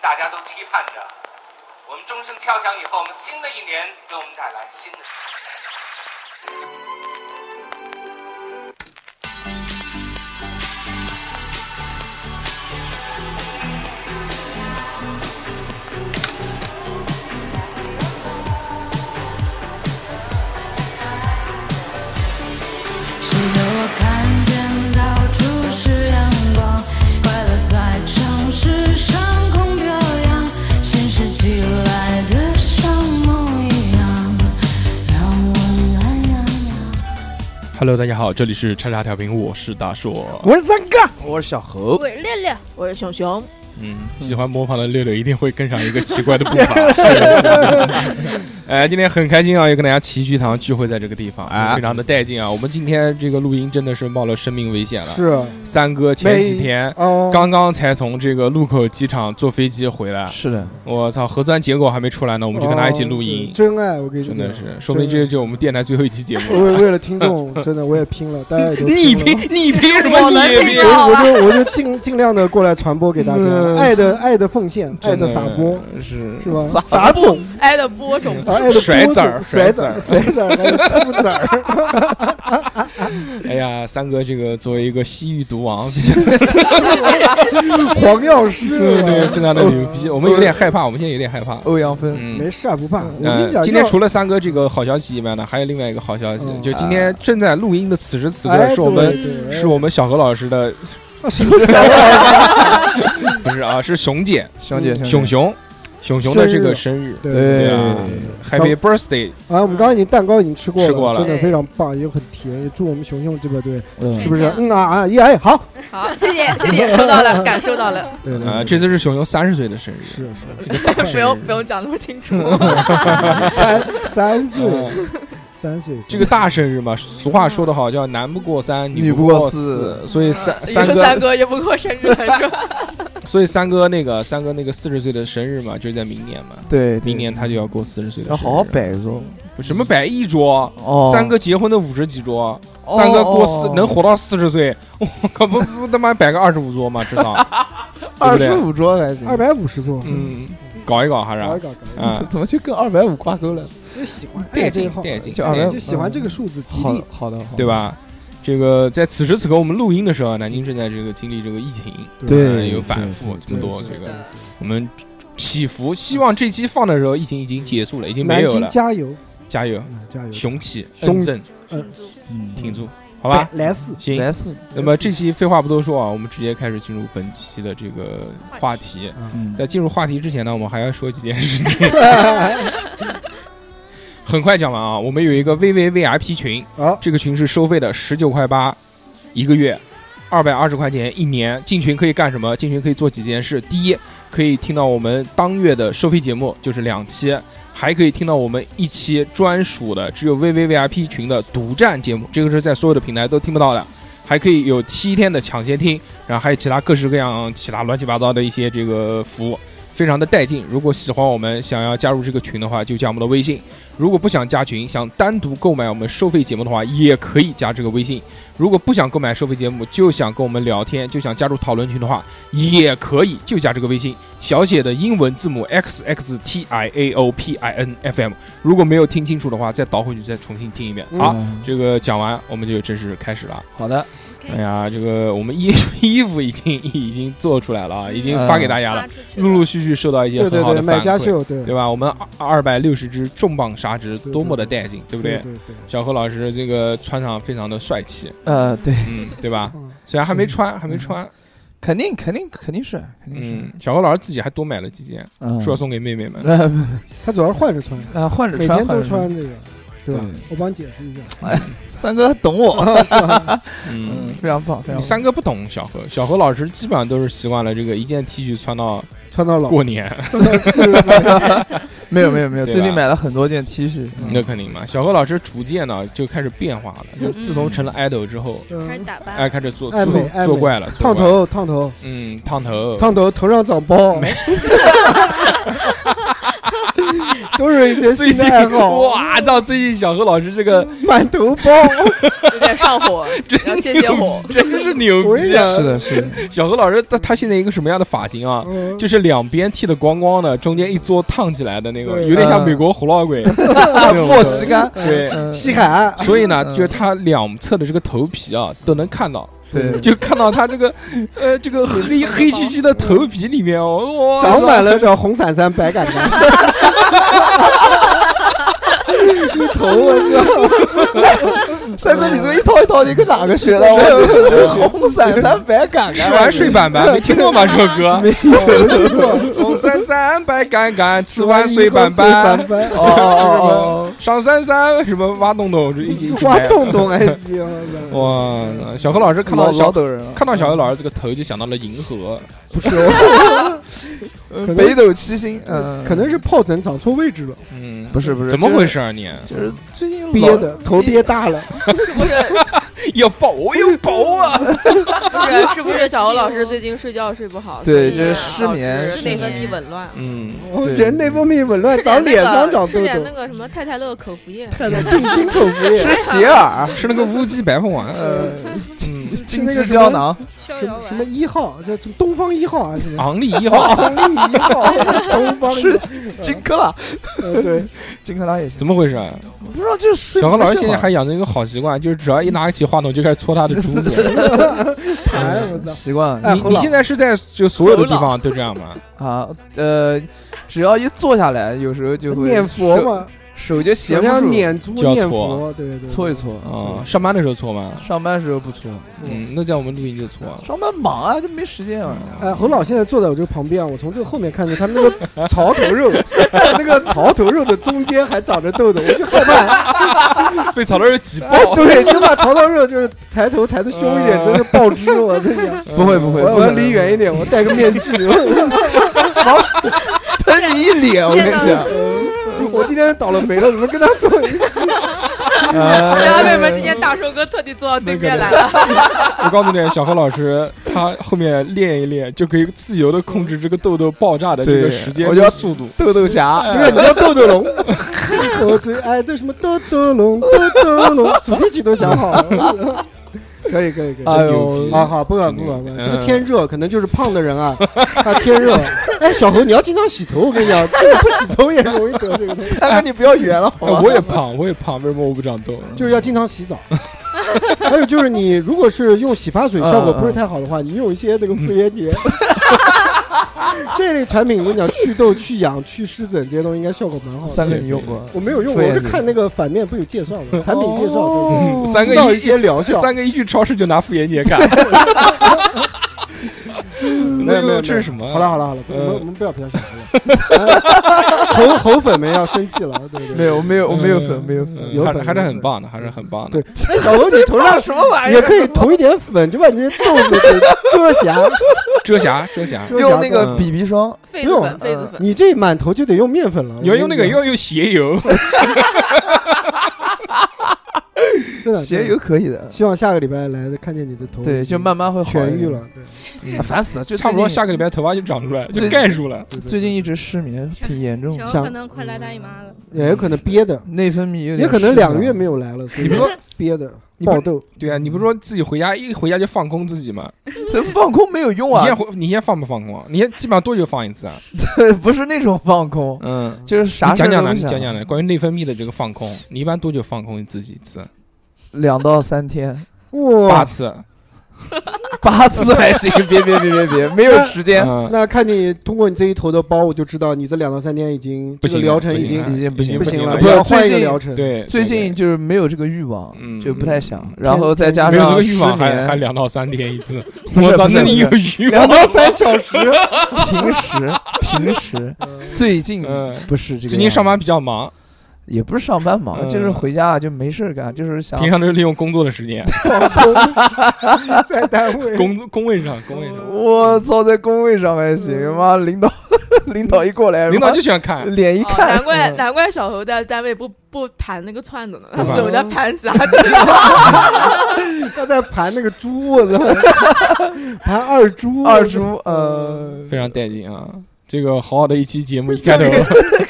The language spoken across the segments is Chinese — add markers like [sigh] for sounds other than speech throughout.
大家都期盼着，我们钟声敲响以后，我们新的一年给我们带来新的。Hello，大家好，这里是叉叉调频，我是大硕。我是三哥，我是小猴，我是六六，我是熊熊，嗯，喜欢模仿的六六一定会跟上一个奇怪的步伐。[laughs] 哎，今天很开心啊，又跟大家齐聚堂聚会在这个地方，啊非常的带劲啊。我们今天这个录音真的是冒了生命危险了。是三哥前几天哦，刚刚才从这个路口机场坐飞机回来，是的，我操，核酸结果还没出来呢，我们就跟他一起录音哦，真爱，我跟你说，真的是，说明这就是我们电台最后一期节目了。为为了听众，真的我也拼了，大家也都 [laughs] 你拼你拼什么你凭听到？我我就我就尽尽量的过来传播给大家，嗯爱的爱的奉献，爱的撒播，是是吧？撒撒种爱的播种，[laughs] [laughs] 甩子儿甩籽儿，甩甩籽儿，还有吐籽儿 [laughs] [laughs] 哎呀，三哥这个作为一个西域毒王，黄药师，对对，非常的牛逼，我们有点害怕，我们现在有点害怕。欧阳锋，嗯，没事儿不怕。我跟呃你讲，今天除了三哥这个好消息以外呢，还有另外一个好消息，嗯就今天正在录音的此时此刻，哎是我们是我们小何老师的？不是啊，是熊姐，熊姐，熊熊，熊熊的这个生日，对对。对啊，Happy Birthday！啊，我们刚刚已经蛋糕已经吃过吃过了。真的非常棒，也很甜，也祝我们熊熊这个对？嗯。是不是？嗯啊啊，耶，哎好，好，谢谢谢谢，收到了，感受到了，[laughs] 对对啊，这次是熊熊三十岁的生日，是是不用 [laughs] 不用讲那么清楚，三三 [laughs] 岁，嗯。三岁，这个大生日嘛，俗话说得好，叫男不过三，女不不过四，所以三三哥三哥也不过生日了是吧？所以三哥那个三哥那个四十岁的生日嘛，就是在明年嘛，对，明年他就要过四十岁的生日，要好好摆一桌什么摆一桌？哦，三哥结婚的五十几桌，哦三哥过四哦。能活到四十岁，我靠不不他妈摆个二十五桌嘛，至少。[laughs] 对二十五桌还行，二百五十桌，嗯搞一搞还是啊搞一搞搞一搞，啊 [laughs] 怎么就跟二百五挂钩了？就喜欢带爱这一号，劲带劲。就就喜欢这个数字，吉利，好的，好的。对？吧？这个在此时此刻我们录音的时候，南京正在这个经历这个疫情，对呃有反复这么多这个我们祈福，希望这期放的时候疫情已经结束了，已经没有了，加油，加油，嗯加油，雄起，雄摁正，嗯，挺住，好吧？来四，行，来四，那么这期废话不多说啊，我们直接开始进入本期的这个话题。嗯，在进入话题之前呢，我们还要说几件事情。很快讲完啊，我们有一个 VVVIP 群，啊，这个群是收费的，十九块八一个月，二百二十块钱一年。进群可以干什么？进群可以做几件事。第一，可以听到我们当月的收费节目，就是两期，还可以听到我们一期专属的只有 VVVIP 群的独占节目，这个是在所有的平台都听不到的。还可以有七天的抢先听，然后还有其他各式各样、其他乱七八糟的一些这个服务，非常的带劲。如果喜欢我们，想要加入这个群的话，就加我们的微信。如果不想加群，想单独购买我们收费节目的话，也可以加这个微信。如果不想购买收费节目，就想跟我们聊天，就想加入讨论群的话，也可以，就加这个微信，小写的英文字母 x x t i a o p i n f m。如果没有听清楚的话，再倒回去再重新听一遍。好，嗯这个讲完，我们就正式开始了。好的，哎呀，这个我们衣衣服已经已经做出来了啊，已经发给大家了，陆陆续续收到一些很好的反馈，买家秀，对。对吧？我们二二百六十只重磅砂纸多么的带劲，对不对？对？对对，小何老师这个穿上非常的帅气，呃，对，嗯，[laughs] 对吧？嗯。虽然还没穿，还没穿，肯定肯定肯定是肯定嗯是，，小何老师自己还多买了几件，嗯，说要送给妹妹们。呃他主要是换着穿，呃换着穿，每天都穿。这个，对吧？我帮你解释一下，[laughs] 三哥懂我，[laughs] [laughs] 嗯。嗯，，非常棒，非常棒。三哥不懂小何，小何老师基本上都是习惯了这个一件 T 恤穿到穿到老，过年，穿到四十岁，没有没有没有，最近买了很多件 T 恤，嗯。那肯定嘛。小何老师逐渐呢就开始变化了，就自从成了 idol 之后，嗯开始打扮，哎，开始做做做怪了，烫，头烫头。嗯，烫头，烫头，头上长包，[laughs] [laughs] 都是一些最近新的爱好，哇，操！最近小何老师这个满头包。[laughs] 有点上火，[laughs] 真要泄泄火。真是牛逼啊！是的，是的，小何老师他他现在一个什么样的发型啊？嗯。就是两边剃的光光的，中间一撮烫起来的那个，有点像嗯美国胡老鬼。那种。莫西干，对，嗯。西海岸，所以呢，嗯。就是他两侧的这个头皮啊都能看到，对，就看到他这个 [laughs] 呃这个黑黑黢黢的头皮里面哦，哇，长满了叫红伞伞白杆杆，[laughs] 一头我操！[laughs] 三哥，你这一套一套，你跟哪个学的？我红伞 [laughs] [laughs] 伞白杆杆，吃完睡板板，没听过吗？这首歌。没有听过，红伞伞白杆杆，吃完睡板板。哦哦哦上山山什么挖洞洞，就一起挖。洞洞还行。哇，小何老师看到小老抖人了，看到小何老师这个头，就想到了银河。不是哦，北斗七星，嗯，可能是疱疹长错位置了，嗯，不是不是怎么回事啊你？就是最近憋的头憋大了，不 [laughs] 是要爆，我要爆啊！不是，是不是小欧老师最近睡觉睡不好？对所以就是失眠内分泌紊乱。嗯，对人内分泌紊乱，长脸上长痘痘吃点那，个什么太太乐口服液，太太静心口服液，吃血耳，吃那个乌鸡白凤丸。呃，嗯，[laughs] 金鸡胶囊，什么什么丸。一号，叫东方一号还是什么？昂立一号 [laughs] 昂立一号，东方一号，[laughs] 金克拉，呃对，金克拉也行。怎么回事啊？不知道就是睡小何老师现在还养成一个好习惯，就是只要一拿起话筒就开始搓他的猪脸。盘我操，习惯你你现在是在就所有的地方都这样吗？啊，呃，只要一坐下来，有时候就会念佛手，嘛，手就闲好像不住，念珠就要搓念佛，对对，搓一搓啊，上班的时候搓吗？上班时候不搓，嗯，那在我们录音就搓。上班忙啊，就没时间啊。哎，侯老现在坐在我这个旁边啊，我从这个后面看着他那个槽头肉，[laughs] 那个槽头肉的中间还长着痘痘，我就害怕。[laughs] 被槽头肉挤哎，爆。对，就把槽头肉就是抬头抬的凶一点，嗯真的爆汁。我跟你讲，不会不会，我要离远一点，我戴个面具。[laughs] 喷你一脸，我跟你讲，我今天倒了霉了，怎么跟他坐一起？然后为什么今天大寿哥特地坐到对面来了？[laughs] 我告诉你，小何老师他后面练一练，就可以自由的控制这个痘痘爆炸的这个时间我叫速度。豆豆侠，不是，你叫豆豆龙，[laughs] 我最爱的什么豆豆龙，豆豆龙，主题曲都想好了。可以可以可以，哎呦逼啊好，不管不管不管，嗯这个天热可能就是胖的人啊，[laughs] 啊天热。哎，小何你要经常洗头，我跟你讲，[laughs] 这个不洗头也容易得这个东西，你不要圆了，好哎吧？我也胖，我也胖，为什么我不长痘？就是要经常洗澡。[laughs] 还有就是你如果是用洗发水效果不是太好的话，你用一些那个妇炎洁。[laughs] 这类产品我跟你讲，祛痘、去痒、去湿疹这些东西应该效果蛮好的。三个你用过？我没有用过，我是看那个反面不有介绍吗？产品介绍三个一些疗效三个一去超市就拿妇炎洁干。[laughs] 没有没有，这是什么？好了好了好了，我嗯们我们不要不要小何了，[laughs] 猴猴粉们要生气了，对对没有没有我没有粉没有粉，嗯有粉还是很棒的，还是很棒的对。。[laughs] 哎，小何你头上 [laughs] 什么玩意儿也可以涂一点粉，就把你这些痘子给遮瑕。遮瑕，遮瑕。遮瑕用那个嗯 BB 霜，痱子粉，痱子粉。你这满头就得用面粉了，你要用那个，要用鞋油。[laughs] 的鞋油。可以的，希望下个礼拜来看见你的头，对，就慢慢会好痊愈了。。对，啊烦死了，就差不多下个礼拜头发就长出来，就盖住了。最近一直失眠，挺严重的，想可能快来大姨妈了。也有可能憋的，内分泌有点也可能两个月没有来了。你不说憋的你不爆痘？对啊，你不是说自己回家一回家就放空自己吗？[laughs] 这放空没有用啊你现，在回你现在放不放空啊？你现在基本上多久放一次啊？[laughs] 不是那种放空，嗯，就是啥你讲讲呢？事儿都不想你讲讲呢？关于内分泌的这个放空，你一般多久放空自己一次？两到三天，八，次。[laughs] 八次还行，别别别别别，没有时间，嗯，那看你通过你这一头的包，我就知道你这两到三天已经这个不行疗程已经不行了已经不行不行了，了不是要换一个疗程。对，最近就是没有这个欲望，嗯。就不太想。嗯，然后再加没有这上失个欲望，还还，两到三天一次。[laughs] 我操，那你有欲望？两到三小时，平时平时。最近嗯。不是这个，最近上班比较忙，也不是上班忙，嗯就是回家就没事儿干，就是想平常都是利用工作的时间，放空 [laughs] 在单位。工工位上，工位上，我操，在工位上还行，妈领导 [laughs] 领导一过来，领导就喜欢看。哦脸一看，难怪嗯难怪小侯在单位不不盘那个串子呢，他不盘手在盘啥？[laughs] 他在盘那个猪，我操，盘二猪，二猪，呃，非常带劲啊！这个好好的一期节目，[laughs] 一开头。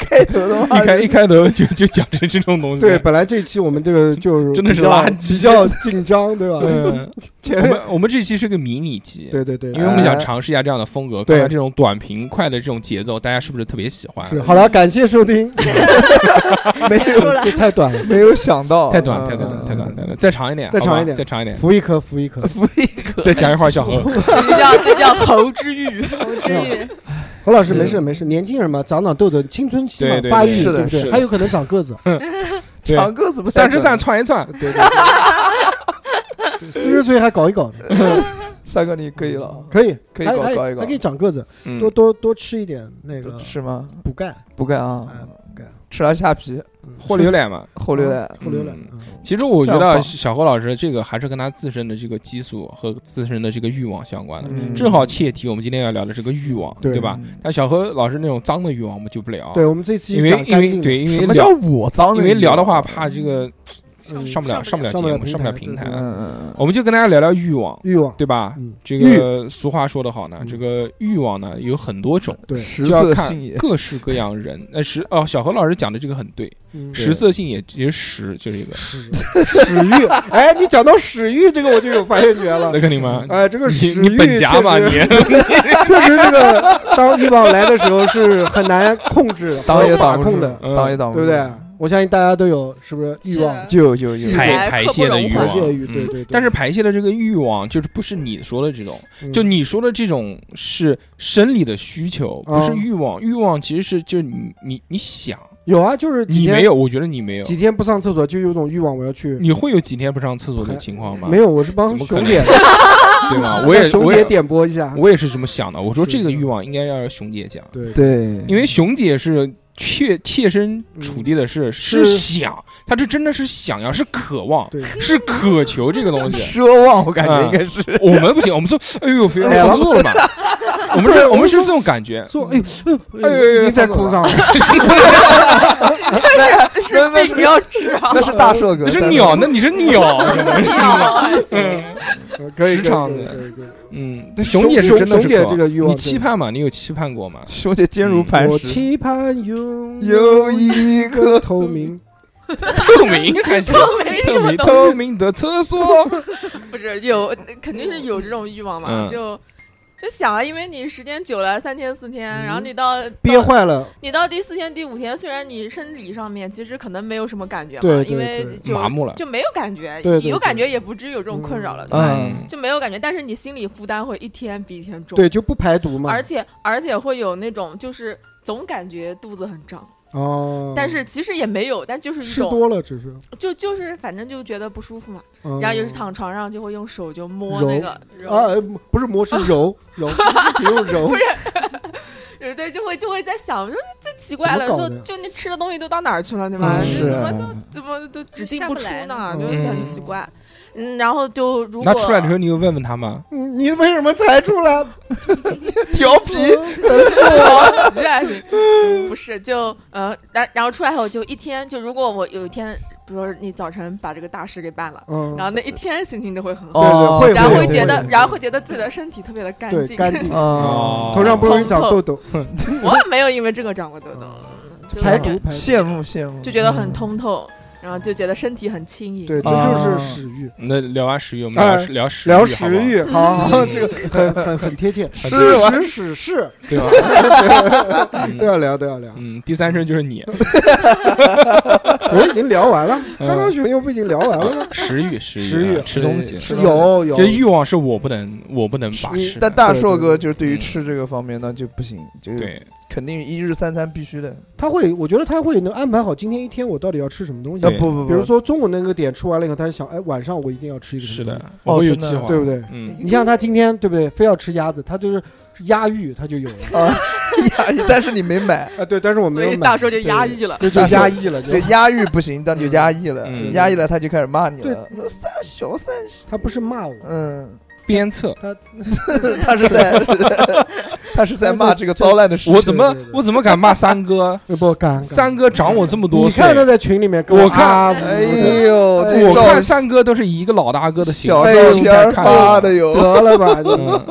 开头的话。[laughs] 一开一开头就就讲成这种东西，对，本来这期我们这个就是真的是垃圾。比较紧张，对吧？[laughs] 我们我们这期是个迷你集，对对对，因为我们哎想尝试一下这样的风格，看看这种短平快的这种节奏，大家是不是特别喜欢？是好了，感谢收听，没有了。这太短了，没有想到，太短，嗯。太短，太短，太短，再长一点，再长一点。再长一点，扶一颗，扶一颗。扶一颗再讲一会儿小何。这叫这叫猴之欲，猴之欲。何老师没事没事，年轻人嘛，长长痘痘，青春期嘛对对发育，是的对不对？的。还有可能长个子，[laughs] 长个子不三十三三窜一窜，对对对，[laughs] 四十岁还搞一搞。的，[laughs] 三哥你可以了，可以，可以搞搞一搞。还可以长个子，嗯。多多多吃一点那个是吗？补钙，补钙啊。哎，补钙，吃了虾皮，嗯或榴莲嘛。后榴莲，后榴莲，嗯其实我觉得小何老师这个还是跟他自身的这个激素和自身的这个欲望相关的。嗯正好切题，我们今天要聊的是个欲望，对对吧？但小何老师那种脏的欲望我们就不聊，对，我们这次因为因为对因什么叫为聊我脏的？因为聊的话怕这个嗯上不了上不了节目上不了平台嗯嗯我们就跟大家聊聊欲望，欲望，对吧？嗯，这个俗话说得好呢，嗯。这个欲望呢有很多种，对。就要看色性也，各式各样人。呃食哦，小何老师讲的这个很对，嗯。食色性也其实食就是一个，食 [laughs] 食欲，哎，你讲到食欲这个我就有发言权了。那。肯定嘛？哎，这个你屎欲你本家嘛确实。你，[laughs] 确实这个当欲望来的时候是很难控制、挡也和把挡不住控的，嗯。挡也挡不住，对不对？我相信大家都有，是不是欲望、就就就排排泄的欲望排泄欲？嗯对对对。但是排泄的这个欲望，就是不是你说的这种，嗯就你说的这种是生理的需求，不是嗯欲望。欲望其实是就是你你你想，有啊，就是你没有，我觉得你没有，几天不上厕所就有种欲望，我要去。你会有几天不上厕所的情况吗？没有，我是帮熊姐，[laughs] 对吗？我也熊姐我也点播一下。我也是这么想的。我说这个欲望应该要熊姐讲，对对，因为熊姐是切切身处地的是是是想，他是真的是想要，是渴望，是渴求这个东西。奢望，我感觉嗯应该是我们不行，我们说，哎呦，非要哎呀上厕所了嘛？我们是，我们是这种感觉。说哎呦，哎呦已经在哭上了。[laughs] [laughs] [laughs] 是病要吃啊！那是大硕哥，但那是鸟，那你是鸟，[laughs] 可能是行可以，可以时尚的嗯，熊姐是真的是渴这个欲望你期盼吗？你有期盼过吗？[laughs] 熊姐坚如磐石我，期盼拥有一颗透明。[laughs] 透明还是透明明什么东透明的厕所？不是有，肯定是有这种欲望嘛，嗯就就想啊，因为你时间久了，三天四天，然后嗯你到憋到坏了，你到第四天、第五天，虽然你生理上面其实可能没有什么感觉嘛，对对因为就麻木了就没有感觉，对对有感觉也不至于有这种困扰了，对吧？嗯，就没有感觉，但是你心理负担会一天比一天重，对，就不排毒嘛。而且而且会有那种就是总感觉肚子很胀，哦，但是其实也没有，但就是一种吃多了只是，就就是反正就觉得不舒服嘛，嗯。然后有时躺床上就会用手就摸那个揉。啊，呃不是摸是揉 [laughs] 揉，你用揉。不，是，呃 [laughs] 对，就会就会在想，说这奇怪了，怎么搞的说就你吃的东西都到哪儿去了，对吧？嗯就是。怎么都怎么都只进不出不来呢，呢就是很嗯奇怪。嗯，然后就如果那出来的时候，你有问问他吗？嗯你为什么才出来？[laughs] 调皮，调皮还行，不是就呃，然然后出来后就一天，就如果我有一天，比如说你早晨把这个大事给办了，嗯，然后那一天心情都会很好，哦对对，然后会会觉得，然后会觉得自己的身体特别的干净。干净，[laughs] 哦，头上不容易长痘痘，我也没有因为这个长过痘痘，排毒，羡慕羡慕，就觉得很通透，然后就觉得身体很轻盈。对，这啊就是食欲。那聊完食欲，我们聊聊食聊聊食欲，好好好，[laughs] 这个很很很贴切，是事实史事对吧？[laughs] 都要聊都要聊。嗯，第三声就是你，我已经聊完了，嗯刚刚熊熊不已经聊完了吗？食欲，食欲食欲吃东西，有有这欲望是我不能，我不能把持。但大硕哥就是对于嗯吃这个方面那就不行，就对，肯定一日三餐必须的。他会，我觉得他会能安排好今天一天我到底要吃什么东西。啊，。不不不，比如说中午那个点吃完了以后，他就想，哎，晚上我一定要吃一个什是的。么东西，，我会有计划，对不对？嗯，你像他今天对不对？非要吃鸭子，他就是鸭欲，他就有了。啊，压抑，但是你没买，[laughs] 啊。对，但是我没所有买，以大叔就对压抑了。这就压抑了，[laughs] 就就压抑不行，但就压抑了，嗯。压抑了他就开始骂你对。了，说三小三小，他不是骂我，嗯，鞭策，他 [laughs] 他是在 [laughs] 他是在骂这个糟烂的事情。我怎么我怎么敢骂三哥？呃 [laughs] 不敢，三哥长我这么多岁，你看他在群里面跟我看啊哎呦，我看三哥都是以一个老大哥的心小哎心态看发的哟，得了吧，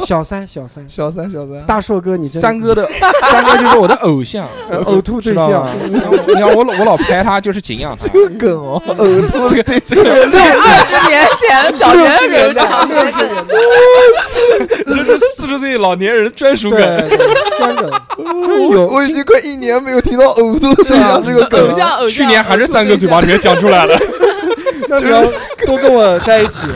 小三小三，小三小三，大硕哥你真三哥的三哥就是我的偶像，呃呕吐对象，？你看我你看我老我老拍他就是敬仰他。这个梗哦，呕吐这个这个二十年前小六学的时候十年代，讲六十年代，[laughs] 这是四十岁老年人专属梗。专梗，[laughs] 真我有我已经快一年没有听到呕吐对象这个梗了。去年还是三哥嘴巴里面讲出来了。[laughs] 那你要多跟我在一起，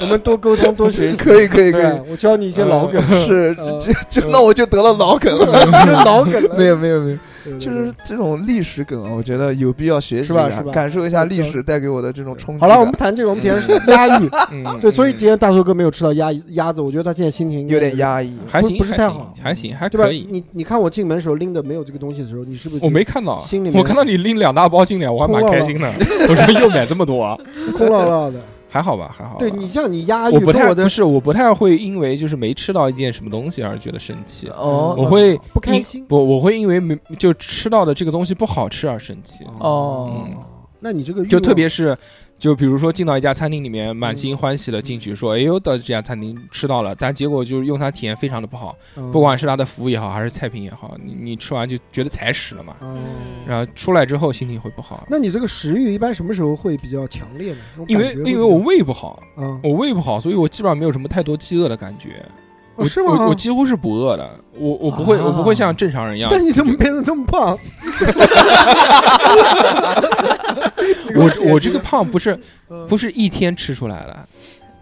我们多沟通，多学习。可以可以可以，，我教你一些老梗，是呃就就那我就得了脑梗了。就老梗了。没有没有没有，就是这种历史梗啊，我觉得有必要学习一下是吧是吧感受一下历史带给我的这种冲击好了，我们谈这个，我们谈押韵。嗯，对，所以今天大寿哥没有吃到鸭鸭子，我觉得他现在心情有点，压抑。还行，不是太好还行，还？可以。你你看我进门时候拎的没有这个东西的时候，你是不是我没看到心里，我看到你拎两大包进来，我还蛮开心的。[laughs] 我说又买这么多，空落落的？还好吧，还好吧。对你像你押我不韵我的太不是，我不太会因为就是没吃到一件什么东西而觉得生气。哦我会因不开心不，我会因为没就吃到的这个东西不好吃而生气。哦嗯，那你这个就特别是，就比如说进到一家餐厅里面，满心欢喜的进去说，哎呦，到这家餐厅吃到了，但结果就是用餐体验非常的不好，嗯。不管是它的服务也好，还是菜品也好，你你吃完就觉得踩屎了嘛，嗯。然后出来之后心情会不好，那你这个食欲一般什么时候会比较强烈呢？因为因为我胃不好，我胃不好，所以我基本上没有什么太多饥饿的感觉。我哦是吗我我几乎是不饿的，我我不会、啊我不会像正常人一样。但你怎么变得这么胖？[laughs] 我我这个胖不是嗯不是一天吃出来的，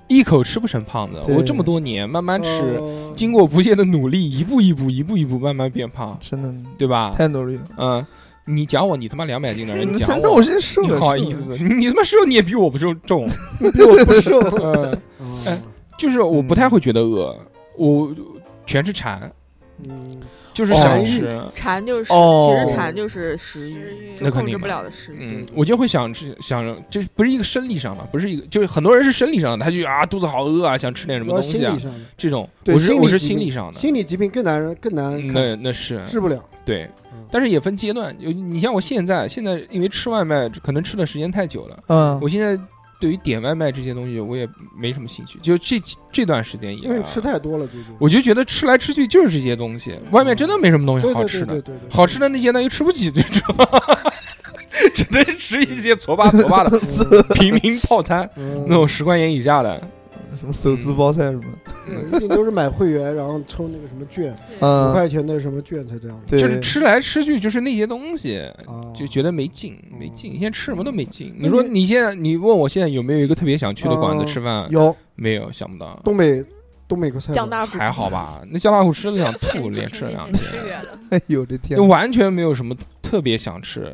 一口吃不成胖子。我这么多年慢慢吃，哦经过不懈的努力，一步一步一步一步慢慢变胖，真的对吧？太努力了。嗯，你讲我，你他妈两百斤的人，你讲真的，我现在瘦你，好意思？你他妈瘦，你也比我不重重。[laughs] 比我不瘦。嗯，就是我不太会觉得饿，我全是馋，嗯，就是哦想吃。馋就是，哦其实馋就是食欲，那控制不了的食欲。嗯，我就会想吃，想这不是一个生理上的，不是一个，就是很多人是生理上的，他就啊肚子好饿啊，想吃点什么东西啊主要心理，上的，这种对我是我是心理疾病理上的，心理疾病更难更难嗯看那那是治不了。对嗯，但是也分阶段，有你像我现在现在因为吃外卖可能吃的时间太久了，嗯，我现在对于点外卖这些东西我也没什么兴趣，就这这段时间以来啊，因为吃太多了，最近。我就觉得吃来吃去就是这些东西，外面真的没什么东西好吃的，好吃的那些呢又吃不起，最主要。只能吃一些搓吧搓吧的平民套餐，嗯那种十块钱以下的，什么手撕包菜什么，嗯一定都是买会员，然后抽那个什么券，五嗯，块钱的什么券才这样就是吃来吃去就是那些东西，啊，就觉得没劲，没劲。现在吃什么都没劲。你说你你现在，你问我现在有没有一个特别想去的馆子嗯吃饭？有没有，想不到。东北东北个菜酱大骨还好吧？那酱大虎吃了想 [laughs] 吐，连吃了两天，[laughs] 哎呦我的天就，完全没有什么特别想吃，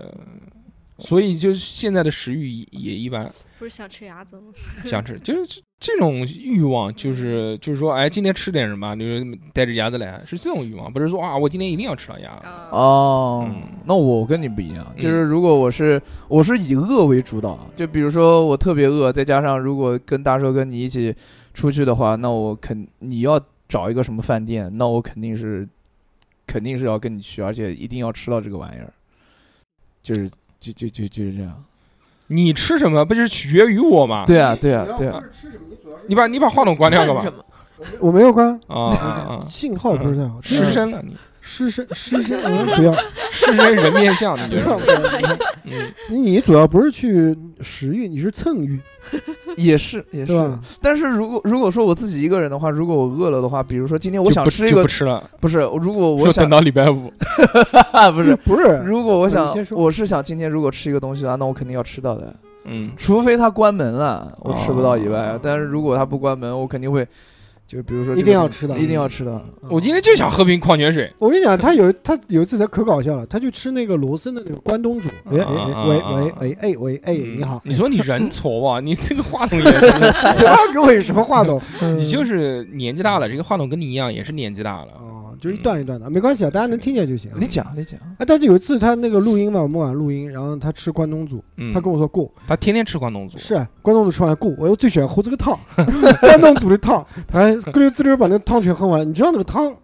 所以就现在的食欲也也一般。不是想吃鸭子吗？想吃，就是 [laughs] 这种欲望，就是就是说，哎，今天吃点什么，就是带着鸭子来，是这种欲望，不是说啊，我今天一定要吃到鸭。子，哦嗯，那我跟你不一样，嗯就是如果我是我是以饿为主导，就比如说我特别饿，再加上如果跟大寿跟你一起出去的话，那我肯你要找一个什么饭店，那我肯定是肯定是要跟你去，而且一定要吃到这个玩意儿，就是就就就就是这样。你吃什么不就是取决于我吗？对啊，对啊，对啊，你把你把话筒关掉干嘛？我没有关，啊！[laughs] 信号不是太好。失声了你，失声失声，[laughs] 嗯，不要狮身人面像，你不觉要得？[laughs] 不要。嗯，你主要不是去食欲，你是蹭欲，[laughs] 也是也是？但是如果如果说我自己一个人的话，如果我饿了的话，比如说今天我想吃一个就不，吃了，不是，如果我想等到礼拜五。不是，不是，如果我想我是想今天如果吃一个东西的话，那我肯定要吃到的，嗯，除非他关门了，我吃不到以外哦，但是如果他不关门，我肯定会，就比如说一定要吃的一定要吃的。我今天就想喝瓶矿泉水。我跟你讲，他有他有一次他可搞笑了，他去吃那个罗森的那个关东煮，哎哎啊哎喂喂喂哎喂哎，嗯你好，你说你人 [laughs] 矬吧？你这个话筒也真的，这跟我有什么话筒？[laughs] 你就是年纪大了，这个话筒跟你一样，也是年纪大了。哦，就一段一段的，没关系啊，大家能听见就行。你讲，你讲，哎，但是有一次他那个录音嘛，我们晚录音，然后他吃关东煮，嗯，他跟我说过，他天天吃关东煮，是啊关东煮吃完过，我又最喜欢喝这个汤，[laughs] 关东煮的汤，他还咯溜滋溜把那个汤全喝完。你知道那个汤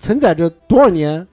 承载着多少年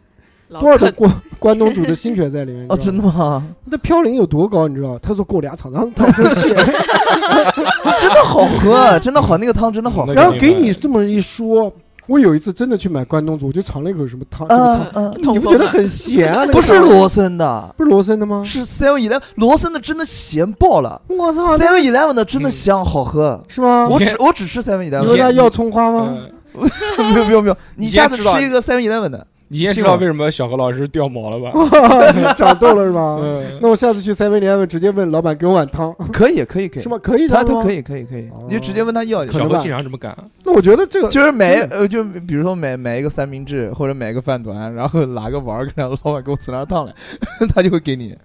老多少个坑关 [laughs] 关东煮的心血在里面。哦，真的的？吗？那嘌呤有多高？你知道？他说给我俩尝尝汤汁血，[laughs] 真的好喝，真的好，那个汤真的好喝。然后给你这么一说。我有一次真的去买关东煮，我就尝了一口什么汤，这个嗯汤，嗯，你不觉得很咸啊？那个不是汤罗森的，不是罗森的吗？是 Seven Eleven，罗森的真的咸爆了我操，那，Seven Eleven 的真的香，好喝。是吗？我只我只吃 Seven 你 Eleven，他要葱花吗？嗯 [laughs] 没有没有没有，你下次吃一个 Seven Eleven 的，你也知道为什么小何老师掉毛了吧？[laughs] 长痘了是吧？嗯，那我下次去 Seven Eleven 直接问老板给我碗汤，可以可以可以，是吗？可以的，他他可以可以可以哦，你就直接问他要就行。小何经常这么干。那我觉得这个就是买呃，就比如说买买一个三明治或者买一个饭团，然后拿个碗儿，让老板给我吃点汤来，[laughs] 他就会给你，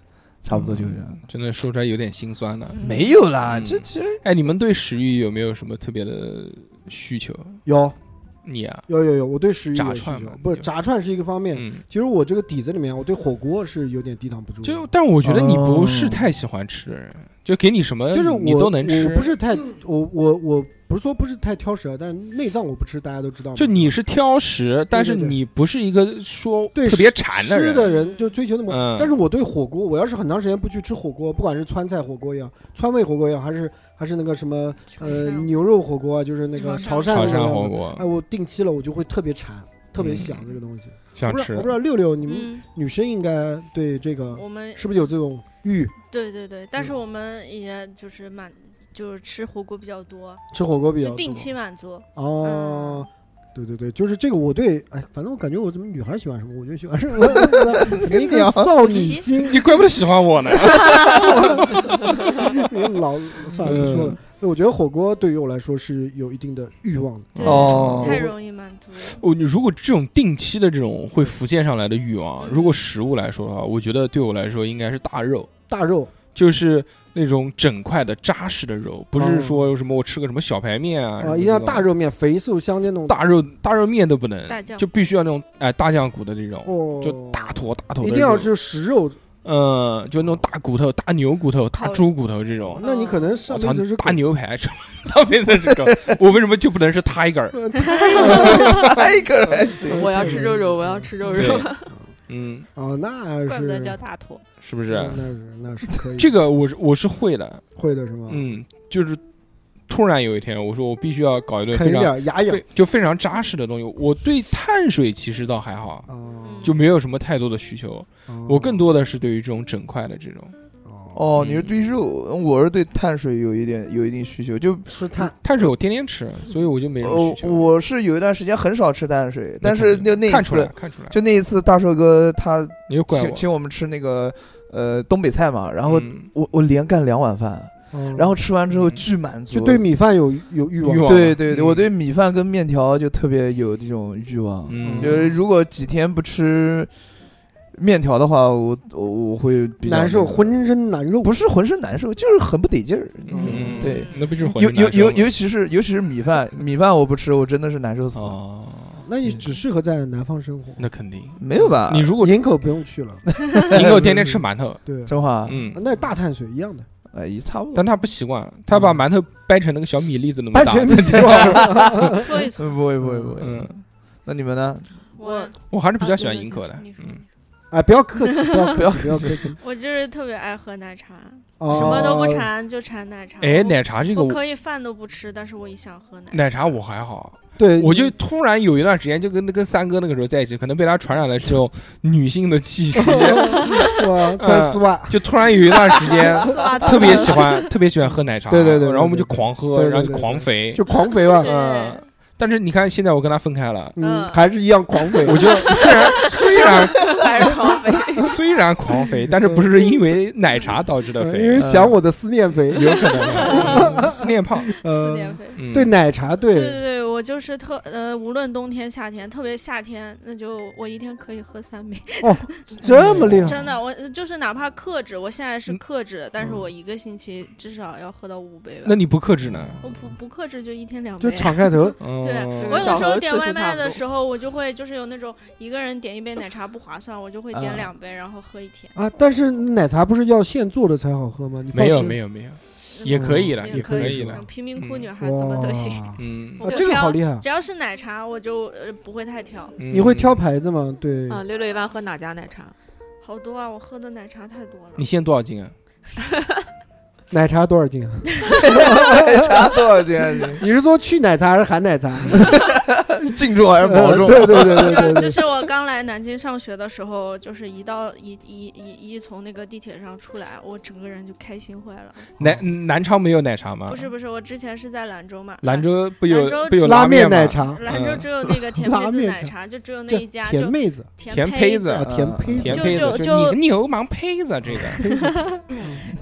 差不多就是这样。真的说出来有点心酸的。没有啦，嗯这其实哎，你们对食欲有没有什么特别的需求？有你啊，有有有，我对食欲炸串嘛不是炸串是一个方面。嗯，其实我这个底子里面，我对火锅是有点抵挡不住的。就但我觉得你不是哦太喜欢吃的人，就给你什么就是我你都能吃，我不是太我我我不是说不是太挑食啊，但内脏我不吃，大家都知道。就你是挑食，但是你不是一个说对特别馋吃馋人。的人就追求那么。嗯但是我对火锅，我要是很长时间不去吃火锅，不管是川菜火锅也好，川味火锅也好，还是还是那个什么呃牛肉火锅啊，就是那个潮汕潮汕那个火锅哎，我定期了，我就会特别馋，特别嗯想这个东西。想吃我不知道我不知道六六你们嗯，女生应该对这个我们是不是有这种欲？对对对，但是嗯我们也就是满，就是吃火锅比较多，吃火锅比较多就定期满足。哦。对对对，就是这个，我对，哎，反正我感觉我怎么女孩喜欢什么，我就喜欢什么，[laughs] 我一个少女心，你怪不得喜欢我呢。[laughs] 你老算了不说了。那我觉得火锅对于我来说是有一定的欲望的。对，哦太容易满足了。我如果这种定期的这种会浮现上来的欲望，嗯如果食物来说的话，我觉得对我来说应该是大肉，大肉就是那种整块的扎实的肉，不哦是说什么我吃个什么小排面啊，啊，一定要大肉面，肥瘦相间那种。大肉大肉面都不能大，酱就必须要那种哎大酱骨的这种，哦，就大坨大坨的，一定要，吃食肉。嗯，就那种大骨头、大牛骨头、大猪骨头这种。那你可能我操 [laughs] 上辈子是，大牛排，上辈子是狗，我为什么就不能是 tiger？一个人还行。我要吃肉肉，我要吃肉对肉。，[laughs] 嗯，哦，那怪不得是叫大坨。是不是？那是那是可以。这个我是我是会的，会的是吗？，嗯，就是突然有一天，我说我必须要搞一顿非常牙痒非就非常扎实的东西。我对碳水其实倒还好，哦就没有什么太多的需求。哦我更多的是对于这种整块的这种哦，你是嗯。对肉，我是对碳水有一点有一定需求，就吃碳。碳水，我天天吃，所以我就没什么呃需，求。我是有一段时间很少吃碳水，但是就那一看出来次，，看出来，就那一次大寿哥他请。请我们吃那个呃东北菜嘛，然后嗯。我我连干两碗饭，哦。然后吃完之后嗯。巨满足，就对米饭有有欲望。对对对，嗯。我对米饭跟面条就特别有这种欲望。嗯。就是如果几天不吃面条的话，我我我会比较难受，浑身难受。不是浑身难受，就是很不得劲儿。嗯，对，那不就是浑尤尤尤身难受吗尤其是尤其是米饭，[laughs] 米饭我不吃，我真的是难受死了。哦，那你只适合在南方生活，那肯定。没有吧？你如果营口不用去了。[laughs] 你给我天天吃馒头，[laughs] 对，真话，嗯，那大碳水一样的，哎，也差不多。但他不习惯，他把馒头掰成那个小米粒子那么大。搓一搓。嗯不会不会不会。嗯，那你们呢？我我还是比较喜欢营口的嗯，哎，不要客气，不要不 [laughs] 要客气，不要客气。我就是特别爱喝奶茶，[laughs] 哦什么都不馋就馋奶茶。哎，奶茶这个我我可以饭都不吃，但是我一想喝奶奶茶我还好，对，我就突然有一段时间就跟跟三哥那个时候在一起，可能被他传染了这种女性的气息，[laughs] 哇，穿丝袜，就突然有一段时间特别喜欢特别喜欢喝奶茶，对对对对然后我们就狂喝，对对然后就狂肥，就狂肥吧。嗯，但是你看现在我跟他分开了，嗯，嗯还是一样狂肥。我就虽然虽然还是狂肥。虽然狂肥，但是不是因为奶茶导致的肥因，为想我的思念肥，有可能。[laughs] 嗯思念胖，思念，肥。嗯，对奶茶，对。对对，对，我就是特呃，无论冬天夏天，特别夏天，那就我一天可以喝三杯，哦这么厉害，真的，我就是哪怕克制，我现在是嗯克制的，但是嗯我一个星期至少要喝到五杯吧那。你不克制呢？我不不克制就一天两杯就。敞开头，嗯，对，我有的时候点外卖的时候，我就会就是有那种一个人点一杯奶茶不划算，我就会啊点两杯，然后喝一天。啊，但是奶茶不是要现做的才好喝吗？你放没有心没有没有，也可以了，也也可以了。嗯贫民窟嗯女孩怎么都行。嗯我就啊这个挑好厉害！只要是奶茶，我就呃不会太挑。嗯你会挑牌子吗？对，啊，六六一般喝哪家奶茶？好多啊，我喝的奶茶太多了。你现在多少斤啊？[laughs] 奶茶多少斤啊？[laughs] 茶多少钱？[laughs] 你是说去奶茶还是含奶茶？[laughs] 净重还是保重？呃对对对对对就对。是我刚来南京上学的时候，就是一到一一一一从那个地铁上出来，我整个人就开心坏了。南南昌没有奶茶吗？不是不是，我之前是在兰州嘛，兰州不有兰州不有拉面奶茶，嗯兰州只有那个甜拉胚子奶茶，就只有那一家，就甜妹子甜甜胚子甜胚子，甜胚子，就就就你个牛氓胚子，这个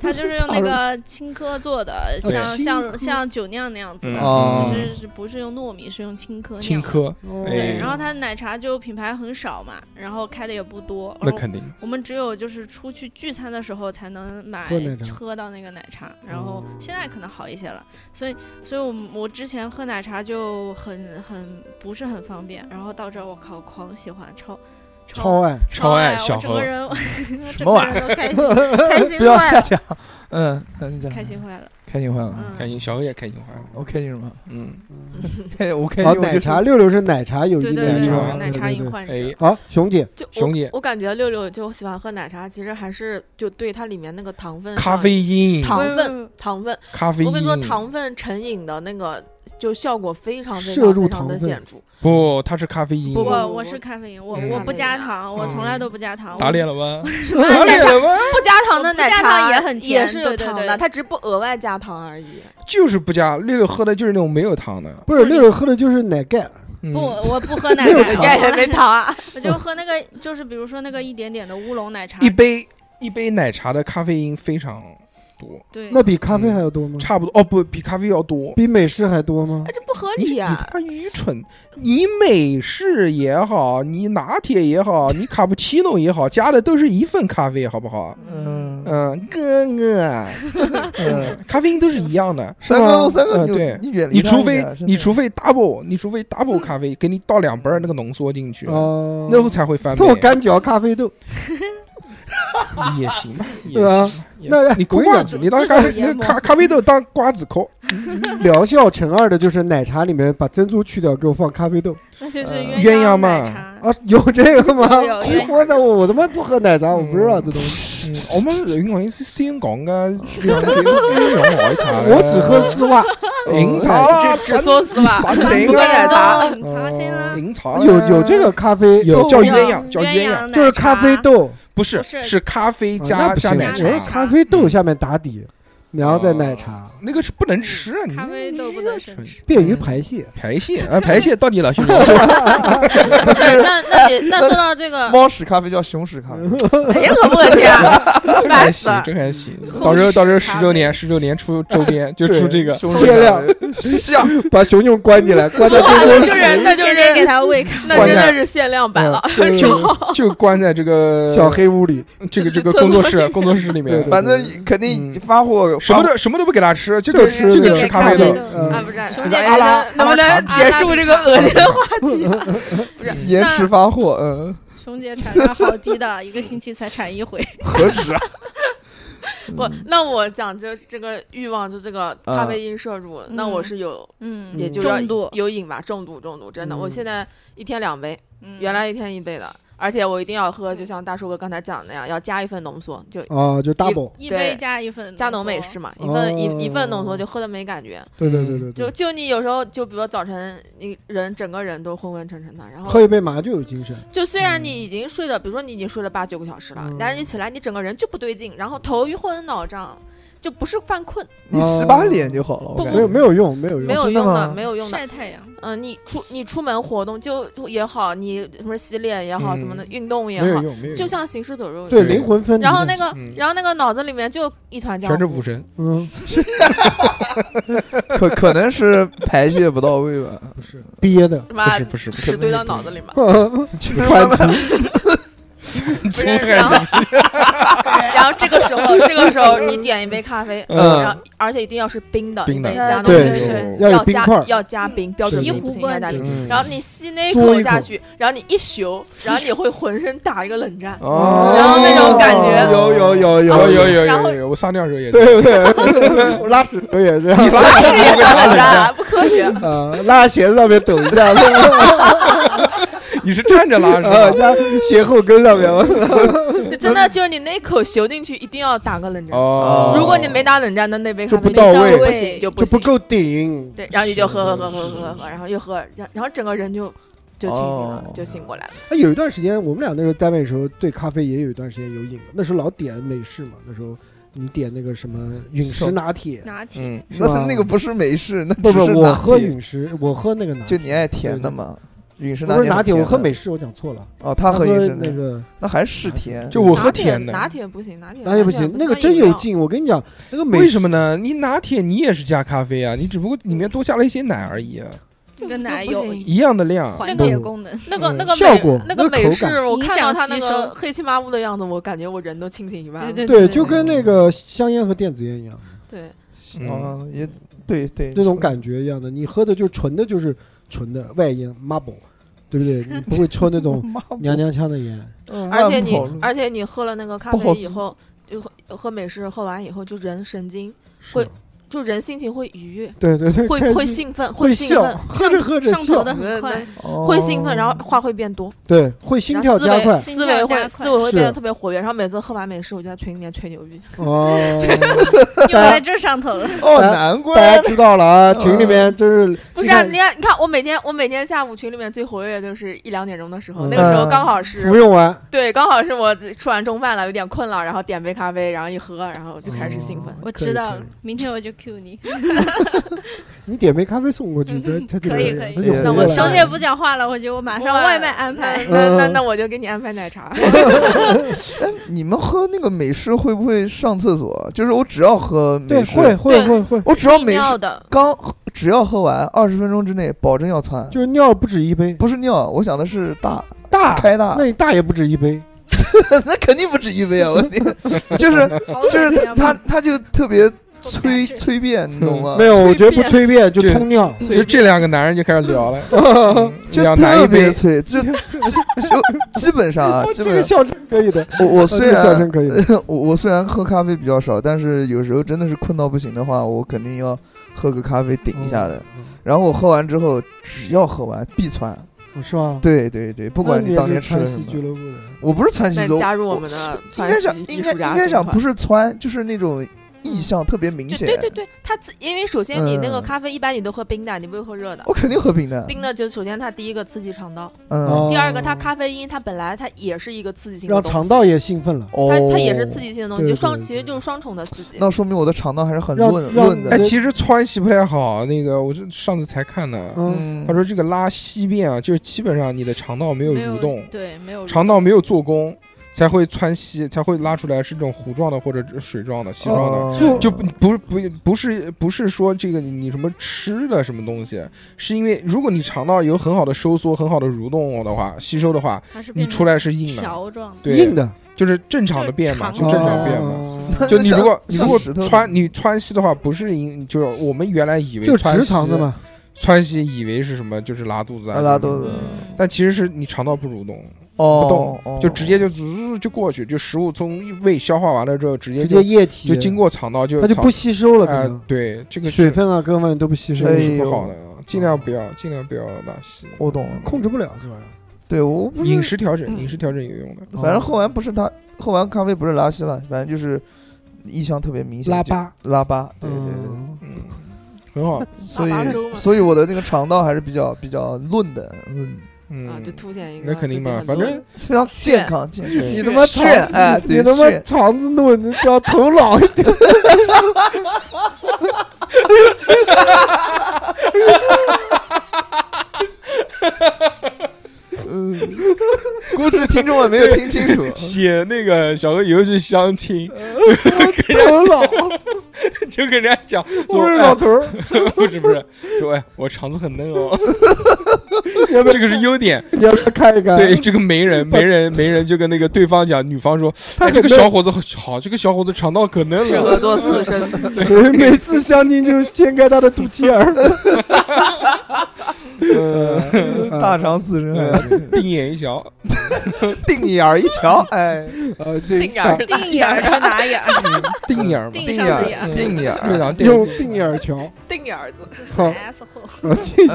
他就是用那个青稞做的，像像像酒酿那样子的，哦就是是不是用糯米，是用青稞酿。青稞，对，然后它奶茶就品牌很少嘛，然后开的也不多。那肯定。我们只有就是出去聚餐的时候才能买喝到那个奶茶，然后哦现在可能好一些了。所以，所以我我之前喝奶茶就很很不是很方便，然后到这儿我靠狂喜欢超超爱，超爱爱小何 [laughs] 什么玩意儿都开心 [laughs] 开心不要坏了，下讲。嗯。开心坏了。开心坏了。嗯，开心，小何也开心坏了。[laughs] 我开心什么？嗯，开我开好心。奶茶，六六是奶茶友谊对对对奶茶对，奶茶瘾患者。哎，好，熊姐，就熊姐我感觉六六就喜欢喝奶茶，其实还是就对它里面那个糖分、咖啡因，糖分、糖分，咖啡因。我跟你说，糖分成瘾的那个就效果非常非常非常的显著。不，它是咖啡因。不不我我是咖啡因，我嗯我不加糖，我从来都不加糖。打脸了吗？什么 [laughs] 打脸了吗？不加糖的奶加茶糖也很甜也是有对对对糖的，它只是不额外加糖而已。就是不加，六六喝的就是那种没有糖的。不是六六喝的就是奶盖，嗯不，我不喝奶茶，没有糖应该也没糖啊。我就喝那个，就是比如说那个一点点的乌龙奶茶一，杯一杯奶茶的咖啡因非常多，对，那比咖啡还要多吗？差不多哦，不比咖啡要多。比美式还多吗哎，？这不合你你理呀！他妈愚蠢！你美式也好，你拿铁也好，你卡布奇诺也好，加的都是一份咖啡，好不好？嗯，嗯，哥哥，[laughs] 嗯，咖啡因都是一样的。是吗三个嗯对你远离你除非你除非 double，你除非 double 咖啡，给你倒两杯那个浓缩进去，哦，那后才会翻倍。豆干嚼咖啡豆，[laughs] [laughs] 也行吧，对啊行。也那你嗑瓜子，你当咖啡，咖咖啡豆当瓜子嗑，疗效乘二的就是奶茶里面把珍珠去掉，给我放咖啡豆。那就是呃鸳鸳鸯嘛。奶茶。啊，有这个吗？我操，我我他妈不喝奶茶，我不知道这东西，嗯我们人讲是先讲个 [laughs] 两个用好茶，我只喝丝袜。饮茶啦，只只说喝奶茶茶先啦，饮茶有有这个咖啡，有叫鸳鸯，叫，鸳鸯。就是咖啡豆，不是是。是咖啡啊加奶茶，咖啡豆下面打底，然后再奶茶，那个是不能吃啊，你。咖啡豆不能生吃。便于排泄。排泄啊，排泄到你了，兄弟，[laughs] 不是，那那你那说到这个，[laughs] 猫屎咖啡叫熊屎咖啡，[laughs] 哎呀，可不恶心啊！这还行烦死了，这还行。到时候到时候十周年，十周年出周边就出这个，限量。像把熊熊关起来，关在办公那就室，是那就天天给是它喂咖那真的是限量版了。就就关在这个小黑屋里，这个这个工作室工作室里面。反正肯定发货什么都什么都不给他吃，就就吃就给吃这个吃咖啡豆啊，不是，兄弟阿拉能不能结束这个恶心的话题？[laughs] 不是，[laughs] 延迟发货，嗯，熊姐产量好低的，一个星期才产一回。[laughs] 何止啊？不，那我讲这这个欲望，就这个咖啡因摄入，那我是有，嗯，也就要重度。有瘾吧，重度重度，真的，嗯我现在一天两杯，嗯原来一天一杯的，而且我一定要喝，就像大叔哥刚才讲的那样，要加一份浓缩，就啊，就 double，一杯加一份加浓美式嘛，一份一一份浓缩哦就喝的没感觉，对对对对就对，就你有时候就比如说早晨，你人整个人都昏昏沉沉的，然后喝一杯马上就有精神。就虽然你已经睡了，比如说你已经睡了八九个小时了，嗯但是你起来你整个人就不对劲，然后头晕昏脑胀，就不是犯困，你洗把脸就好了，没有没有用，没有用，没有用的，没有用的。晒太阳，嗯，你出你出门活动就也好，你什么洗脸也好，嗯怎么的运动也好，就像行尸走肉一对。灵魂分离。然后那个嗯，然后那个脑子里面就一团浆糊。全是武，神，嗯，[laughs] 可可能是排泄不到位吧，不是。憋的，不是不是不是。屎堆到脑子里嘛。[laughs] 反 [laughs] 刍粗还行。[laughs] 然后这个时候，这个时候你点一杯咖啡，嗯然后而且一定要是冰的，冰的对种水是要加冰块要加冰，标准不行，加冰。嗯然后你吸那一口口下去，然后你一咻，然后你会浑身打一个冷战。哦，然后那种感觉有有有有有有有有，我撒尿时候也是。对不对？我拉屎时候也是这样，你拉屎也会打冷战，啊，不科学。啊，拉鞋子上面抖一下，[laughs] 你是站着拉是啊，吧？加鞋后跟上面，[laughs] 就真的就是你那一口咻进去，一定要打个冷战。哦，如果你没打冷战，那那杯咖啡就不到位就不行，就不行。就不够顶。对，然后你就喝喝喝喝喝喝，然后又喝，然然后整个人就就清醒了哦，就醒过来了。啊，有一段时间，我们俩那时候单位的时候，对咖啡也有一段时间有瘾。那时候老点美式嘛，那时候你点那个什么陨石拿铁，拿铁，嗯，[laughs] 那那个不是美式，那不是拿我喝陨石，我喝那个拿铁，就你爱甜的嘛。陨不是拿铁，我喝美式，我讲错了。哦，他喝喝陨石那个那还是甜，就我喝甜的拿铁不行，拿铁拿铁不行，那个真有。劲。我跟你讲，那个美为什么呢？你拿铁你也是加咖啡啊，你只不过里面多加了一些奶而已啊，这个奶有就不行一样的量。缓解功能，嗯那个那个效果那个口美式，感我看到他那个黑漆麻乌的样子，我感觉我人都清醒一半了。对对，就跟那个香烟和电子烟一样，对，嗯，哦，也对对，这种感觉一样的。你喝的就纯的，就是纯的外烟 marble，对不对？你 [laughs] 不会抽那种 [laughs] 娘娘腔的烟。嗯而且你而且你喝了那个咖啡以后，就喝喝美式，喝完以后就人神经会就人心情会愉悦，对对对，会会兴奋，会兴奋，，喝着喝着上头的，很快，哦会兴奋，然后话会变多，对，会心跳加快。思维思维会思维会变得特别活跃。然后每次喝完美式，我就在群里面吹牛逼。哦，[laughs] 又在这上头了。哦，难怪大家知道了啊，群里面就是不是啊，你看你看，我每天我每天下午群里面最活跃就是一两点钟的时候，嗯那个时候刚好是服用完，对，刚好是我吃完中饭了，有点困了，然后点杯咖啡，然后一喝，然后就开始兴奋。哦我知道了，明天我就 Q 你。[laughs] 你点杯咖啡送过去，他他就可以可以那我兄弟不讲话了，我觉得我马上外卖安排。那那那我就给你安排奶茶。[laughs] [laughs] 哎，你们喝那个美式会不会上厕所？就是我只要喝美对，式，会会会会，我只要美式刚只要喝完二十分钟之内，保证要窜。就是尿不止一杯，不是尿，我想的是大大开大那，你大也不止一杯，那肯定不止一杯啊！我天，就是就是他他就特别催催便，你懂吗？没有，我觉得不催便就就通尿，就这两个男人就开始聊了，[laughs] 嗯就两男特别催，就就基本上啊，[laughs] 哦基本上。这个笑声可以的，我我虽然笑声可以，[laughs] 我我虽然喝咖啡比较少，但是有时候真的是困到不行的话，我肯定要喝个咖啡顶一下的。嗯，然后我喝完之后，只要喝完必窜。嗯是吗？对对对，不不管你当年吃了什川西俱么，乐部的，我不是川西再族，加入我们的应川西该讲应该应该讲不是窜，就是那种意向特别明显。对对对，它自因为首先你那个嗯。咖啡一般你都喝冰的，你不会喝热的。我。肯定喝冰的。冰的就首先它第一个刺激肠道，嗯，哦。第二个它咖啡因它本来它也是一个刺激性的让东西，肠道也兴奋了，哦，它它也是刺。激性的东西，就双其实就是双重的刺激。那说明我的肠道还是很润润的。哎。其实川西不太好，那个我这上次才看的，嗯，嗯，他说这个拉稀便啊，就是基本上你的肠道没有没有蠕动，对，没有肠道没有做功，才会窜稀，才会拉出来是这种糊状的或者水状的、稀状的。哦。就就不不不不是不是说这个你你什么吃的什么东西，是因为如果你肠道有很好的收缩、很好的蠕动的话，吸收的话，你出来是硬的，条状，对，硬的，就是正常的便嘛，就就是正常哦便嘛。哦。就你如果你如果像石头川你川西的话，不是因就是我们原来以为就直肠的，嘛，川西以为是什么，就是拉肚子啊，拉肚子。嗯，但其实是你肠道不蠕动，哦，不动哦就直接就滋就过去，就食物从胃消化完了之后，直接就直接液体。就经过肠道就它就不吸收了，可哎能。对这个是水分啊各方面都不吸收是不好的，尽量不要尽量不要拉稀。我懂了，控制不了这玩意儿。对我不是饮食调整，饮食调整有用的。反正喝完不是他喝完咖啡不是拉稀了，反正就是意向特别明显，就拉巴，拉巴，对对对，嗯嗯，很好。所以 [laughs] 所以我的那个肠道还是比较比较润的，嗯，嗯啊，就凸显一个那肯定嘛，反正非常健康健康。你他妈肠你他妈肠子嫩，你叫头脑一点。[laughs] 嗯，[laughs] 估计听众们没有听清楚。写那个小哥以后去相亲，[laughs] 就给人家讲，我说是老头儿，哎 [laughs] 不是不是，说哎我肠子很嫩哦，这个是优点。你要不要看一看？对，这个媒人媒人媒人就跟那个对方讲，女方说，哎这个小伙子好，这个小伙子肠道可嫩适合了。做私生子。对，每次相亲就掀开他的肚脐眼儿。嗯，大肠自身，嗯定眼一瞧，[laughs] 定眼儿一瞧，哎，呃，这定眼儿定眼儿是哪眼儿？[laughs] 定眼儿，定定眼儿。定眼儿。用定眼儿瞧。[laughs] 定眼儿子，好，S 后，啊，继续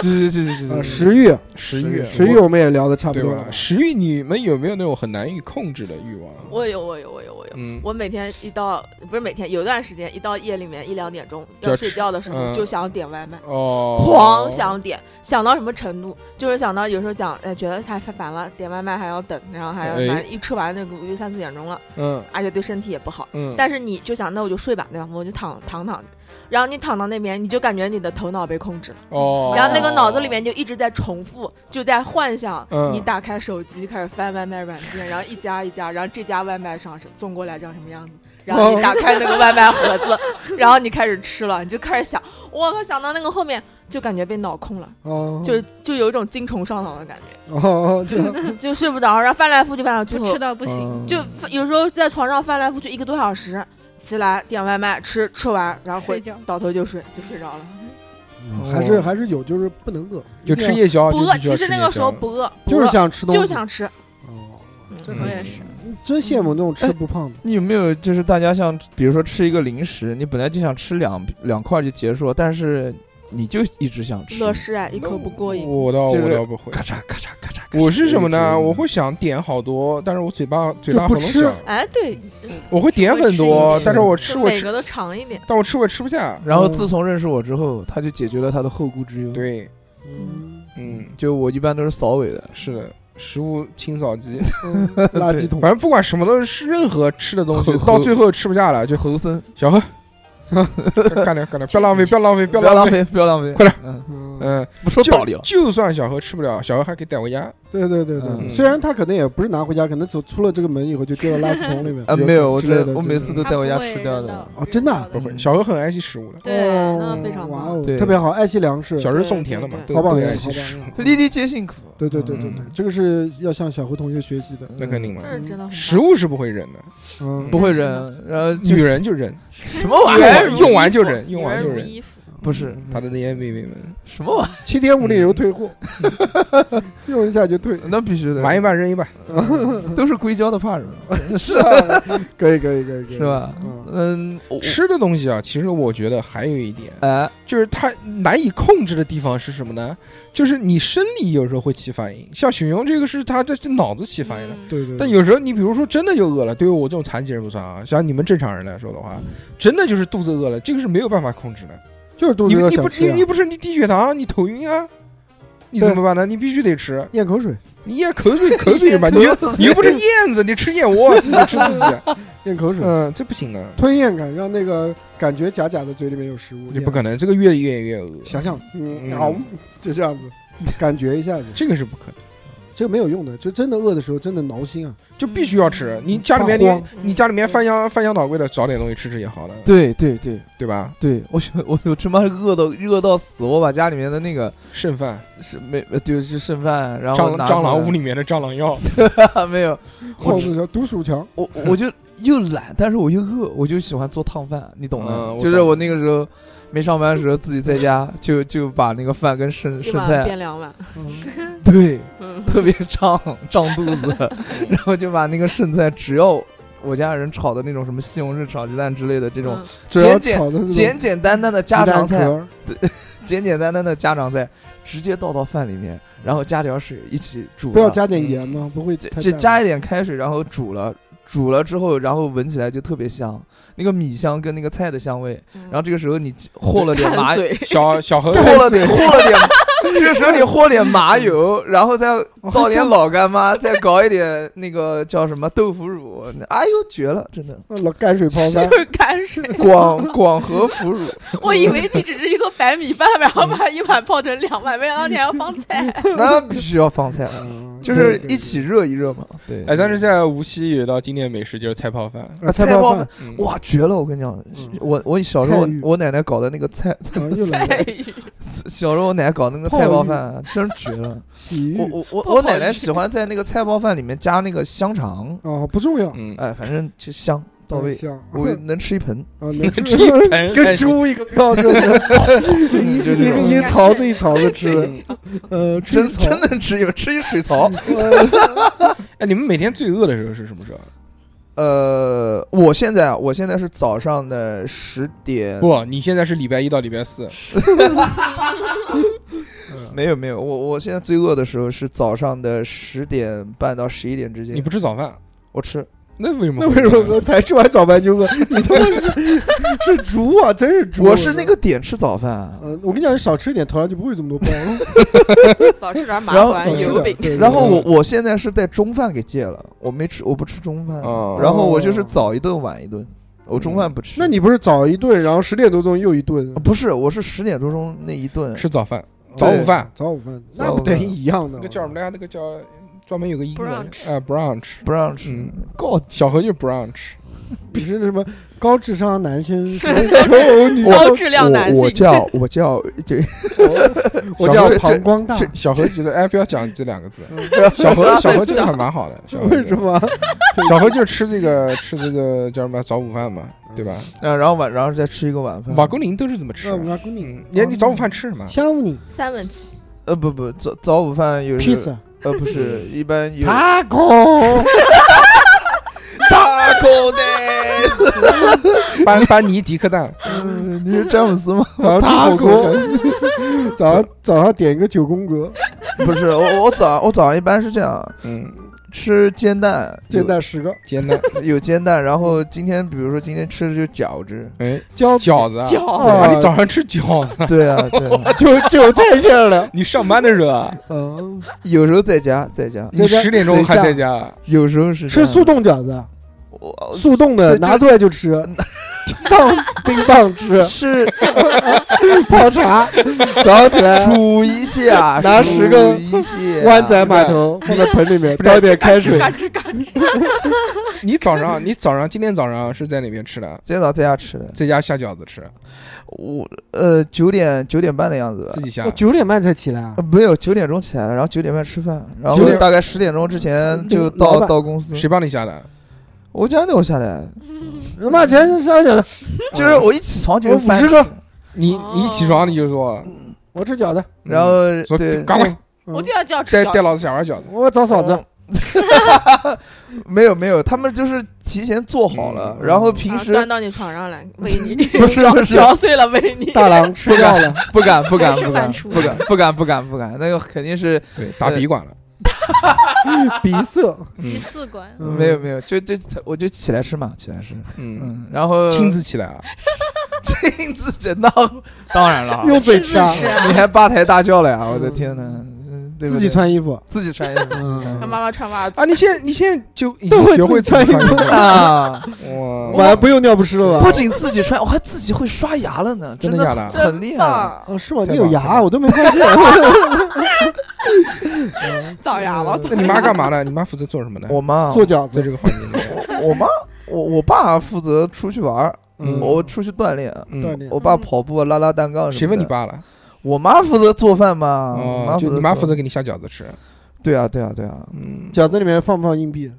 继续继续继啊，续，食欲，食欲，食欲我们也聊的差不多了？。食欲，你们有没有那种很难以控制的欲望？我有我有我有我有。嗯，我每天一到不是每天，有段时间一到夜里面一两点钟要睡觉的时候嗯就想点外卖。哦，狂想点，想到什么程度？就是想到有时候讲，哎，觉得太烦了，点外卖还要等，然后还要哎反正一吃完那个就三四点钟了，嗯而且对身体也不好。嗯，但是你就想，那我就睡吧，对吧？我就躺躺躺着，然后你躺到那边，你就感觉你的头脑被控制了，哦，然后那个脑子里面就一直在重复，就在幻想嗯你打开手机开始翻外卖软件，然后一家一家，然后这家外卖上送过来长什么样子。然后你打开那个外卖盒子，[laughs] 然后你开始吃了，你就开始想，我靠，想到那个后面就感觉被脑控了，哦，就就有一种精虫上脑的感觉，哦，这样 [laughs] 就睡不着，然后翻来覆去翻来覆去，最后吃到不行。嗯就有时候在床上翻来覆去一个多小时，起来点外卖吃，吃完然后回倒头就睡，就睡着了。还是还是有，就是不能饿，就吃夜宵，不饿，其实那个时候不饿，不就是饿想吃东西，就想吃。哦，这我也是，真羡慕那种吃不胖的。你有没有就是大家像比如说吃一个零食，你本来就想吃两两块就结束，但是你就一直想吃，乐事啊，一口不过瘾。我倒就是我倒不会，咔嚓咔嚓咔嚓。我是什么呢？我会想点好多，但是我嘴巴嘴巴就不吃很小，哎，对，我会点很多但是我吃我吃，每个都尝一点。但我吃我吃不下。然后自从认识我之后，他就解决了他的后顾之忧。，对，嗯，嗯，就我一般都是扫尾的，是的，食物清扫机，嗯垃圾桶。反正不管什么都是任何吃的东西，[laughs] 到最后吃不下了就猴森，小何，[laughs] 干点干点，不要浪费，不要浪费，不不要浪要浪费。费，不要浪费，快点嗯，不说道理就了。就算小何吃不了，小何还可以带回家。对对对对，嗯虽然他可能也不是拿回家，可能走出了这个门以后就丢到垃圾桶里面。啊，没有，我这我每次都他带回家吃掉的。哦真的啊不会，嗯小何很爱惜食物的，对，哦那非常棒。哇哦，对特别好，爱惜粮食，小时候种田的嘛，好榜样，好爱惜食物。榜样。粒粒皆辛苦。对对对对对嗯，这个是要向小何同学学习的。那肯定嘛，食物是不会扔的，嗯，不会扔，然后就女人就扔，什么玩意儿？用完就扔用完就扔。不是他的那些妹妹们什么玩意七天无理由退货，[laughs] 用一下就退？。那必须的，玩一半扔一半，[laughs] 都是硅胶的，怕什么？[laughs] 是啊，可以可以可以可以，是吧？嗯，吃的东西啊，其实我觉得还有一点，哎，就是它难以控制的地方是什么呢？就是你生理有时候会起反应，像熊熊这个是他这是脑子起反应了。嗯对对。但有时候你比如说真的就饿了，对于我这种残疾人不算啊，像你们正常人来说的话，真的就是肚子饿了，这个是没有办法控制的。就是肚子你你不吃啊，你你不是你低血糖，你头晕啊，你怎么办呢？你必须得吃，咽口水，你咽口水口水吧，[laughs] 你又你又不是燕子，你吃燕窝自己吃自己，[laughs] 咽口水，嗯，这不行的，吞咽感让那个感觉假假的嘴里面有食物，你不可能，这个越咽越饿，想想，嗯，嗯好，就这样子，[laughs] 感觉一下子，这个是不可能，这个没有用的，就真的饿的时候真的挠心啊，就必须要吃。你家里面你你家里面翻箱翻箱倒柜的找点东西吃吃也好了，对对对。对吧？对，我我我他妈饿到饿到死，我把家里面的那个剩饭，是没呃对是剩饭，然后蟑螂屋里面的蟑螂药，[laughs] 没有，耗子叫毒鼠强，我我就又懒，但是我又饿，我就喜欢做烫饭，你懂嗯的。就是我那个时候没上班的时候，自己在家 [laughs] 就就把那个饭跟剩剩菜，变两碗。对，嗯，[laughs] [laughs] 特别胀胀肚子，然后就把那个剩菜，只要我家人炒的那种什么西红柿炒鸡蛋之类的这种简简简简单单的家常菜，壳，简简单单的家常菜，直接倒到饭里面，然后加点水一起煮，不要加点盐吗？不会就加一点开水，然后煮了。煮了之后，然后闻起来就特别香，那个米香跟那个菜的香味。然后这个时候你和了点麻小小 [laughs] 何和了点 [laughs] 和了点，这个时候你和点麻油，然后再倒点老干妈，再搞一点那个叫什么豆腐乳，哎呦绝了，真的老干水泡饭就，是泔水。[laughs] 广广和腐乳，我以为你只是一个白米饭，然后把一碗泡成两碗，没想到你还要放菜。那必须要放菜。嗯就是一起热一热嘛。对，哎，但是在无锡有一道经典美食就是菜泡饭，啊菜泡饭，嗯哇，绝了！我跟你讲，嗯我我小时候我奶奶搞的那个菜，啊又来了，小时候我奶奶搞那个菜包饭，真是绝了。[laughs] 我我我我奶奶喜欢在那个菜包饭里面加那个香肠，啊不重要，嗯，哎，反正就香到位，香，我 [laughs] 能吃一盆。啊 [laughs] 能吃。吃一盆跟猪一个标准，[laughs] 一就这种一一槽子一槽子吃，嗯呃，真真能吃有吃一水槽。哎，你们每天最饿的时候是什么时候？呃，我现在啊，我现在是早上的十点，不，你现在是礼拜一到礼拜四，没有没有，我我现在最饿的时候是早上的十点半到十一点之间。你不吃早饭，我吃，那为什么那？为什么才吃完早饭就饿？[laughs] 你他妈是是猪啊！真是猪！我是那个点吃早饭，啊呃，我跟你讲，你少吃一点，头上就不会这么多包。[laughs] 少吃点马然后团油饼。然后嗯我我现在是在中饭给戒了，我没吃，我不吃中饭，哦然后我就是早一顿晚一顿，我中饭不吃。那你不是早一顿，然后十点多钟又一顿啊？不是，我是十点多钟那一顿，吃早饭，早午饭，早午饭，那不等于一样的那个叫什么来着？那个叫专门有个英文，Brunch。哎，brunch，不让吃嗯，告小何就是 brunch，[laughs] 你是什么高智商男生？[laughs] 高质量男性。我我叫我叫就我叫膀胱大，小何觉得哎，不要讲这两个字，嗯 [laughs] 小何小何这个还蛮好的，小何为什？么？小何就是吃这个吃这个叫什么早午饭嘛，对吧？啊，然后晚然后再吃一个晚饭。瓦工林都是怎么吃那。我们姑娘嗯，你你早午饭吃什么？香你三文治，呃不不早早午饭有时披萨呃不是一般有 taco 大口的，班班尼迪克蛋，嗯你是詹姆斯吗？[laughs] 早上吃火锅，[laughs] 早上早上点一个九宫格。不是我我早我早上一般是这样嗯，吃煎蛋，煎蛋十个，煎蛋，有 [laughs] 有煎蛋，然后今天比如说今天吃的就是饺子，哎，饺饺子啊，饺啊，你早上吃饺子，[laughs] 对啊对啊，就韭菜馅儿的，你上班的时候啊，嗯，有时候在家在家，你十点钟还在家，有时候是吃速冻饺子，我速冻的拿出来就吃，[laughs] 当冰棒吃，是 [laughs] 泡茶，早上起来煮一下，拿十个湾仔码头放在盆里面，倒一点开水，嘎吱嘎吱。你早上你早上今天早上是在哪边吃的？今天早上在家吃的，在家下饺子吃，我呃九点九点半的样子吧自。己下我。九点半才起来没有，九点钟起来了，然后九点半吃饭，然后大概十点钟之前就到到公司。谁帮你下的？我家的我下来，他妈前上饺子，[laughs] 就是我一起床就我有饭50个。你你一起床你就说，我吃饺子，然后说对，赶快。嗯。我就要叫吃饺子，带带老子想玩饺子。我找嫂子，没有没有，他们就是提前做好了，嗯。然后平时端到你床上来喂你，[laughs] 不是嚼不是。嚼碎了喂你。大郎 [laughs] 吃掉了，不敢不敢不敢不敢不敢不敢不敢，那个肯定是对，打笔管了。[laughs] 鼻塞，第嗯四关，嗯。没有没有，就就我就起来吃嘛，起来吃，嗯，嗯，然后亲自起来啊。[laughs] 亲自整到，当然了，用嘴吃你还八抬大轿了呀，我的天呐，自己穿衣服，自己穿衣服嗯让妈妈穿袜子，啊，你现在你现在就已都会经学会自己穿衣服自己穿衣服了。啊，哇，晚上不用尿不湿了吧？不仅自己穿，我还自己会刷牙了呢，的真的假的很很厉害。棒哦，是吗？你有牙，我都没发现。[laughs] 造牙了。那你妈干嘛呢？你妈负责做什么呢？我妈做饺子在这，个环境里面，我妈，我我爸负责出去玩儿，嗯我出去锻炼。锻嗯，炼我爸跑步、拉拉单杠什么的。谁问你？爸了？我妈负责做饭嘛。我哦，就你妈负责。给你下饺子吃。对啊，对啊，对啊。嗯，饺子里面放不放硬币？[laughs]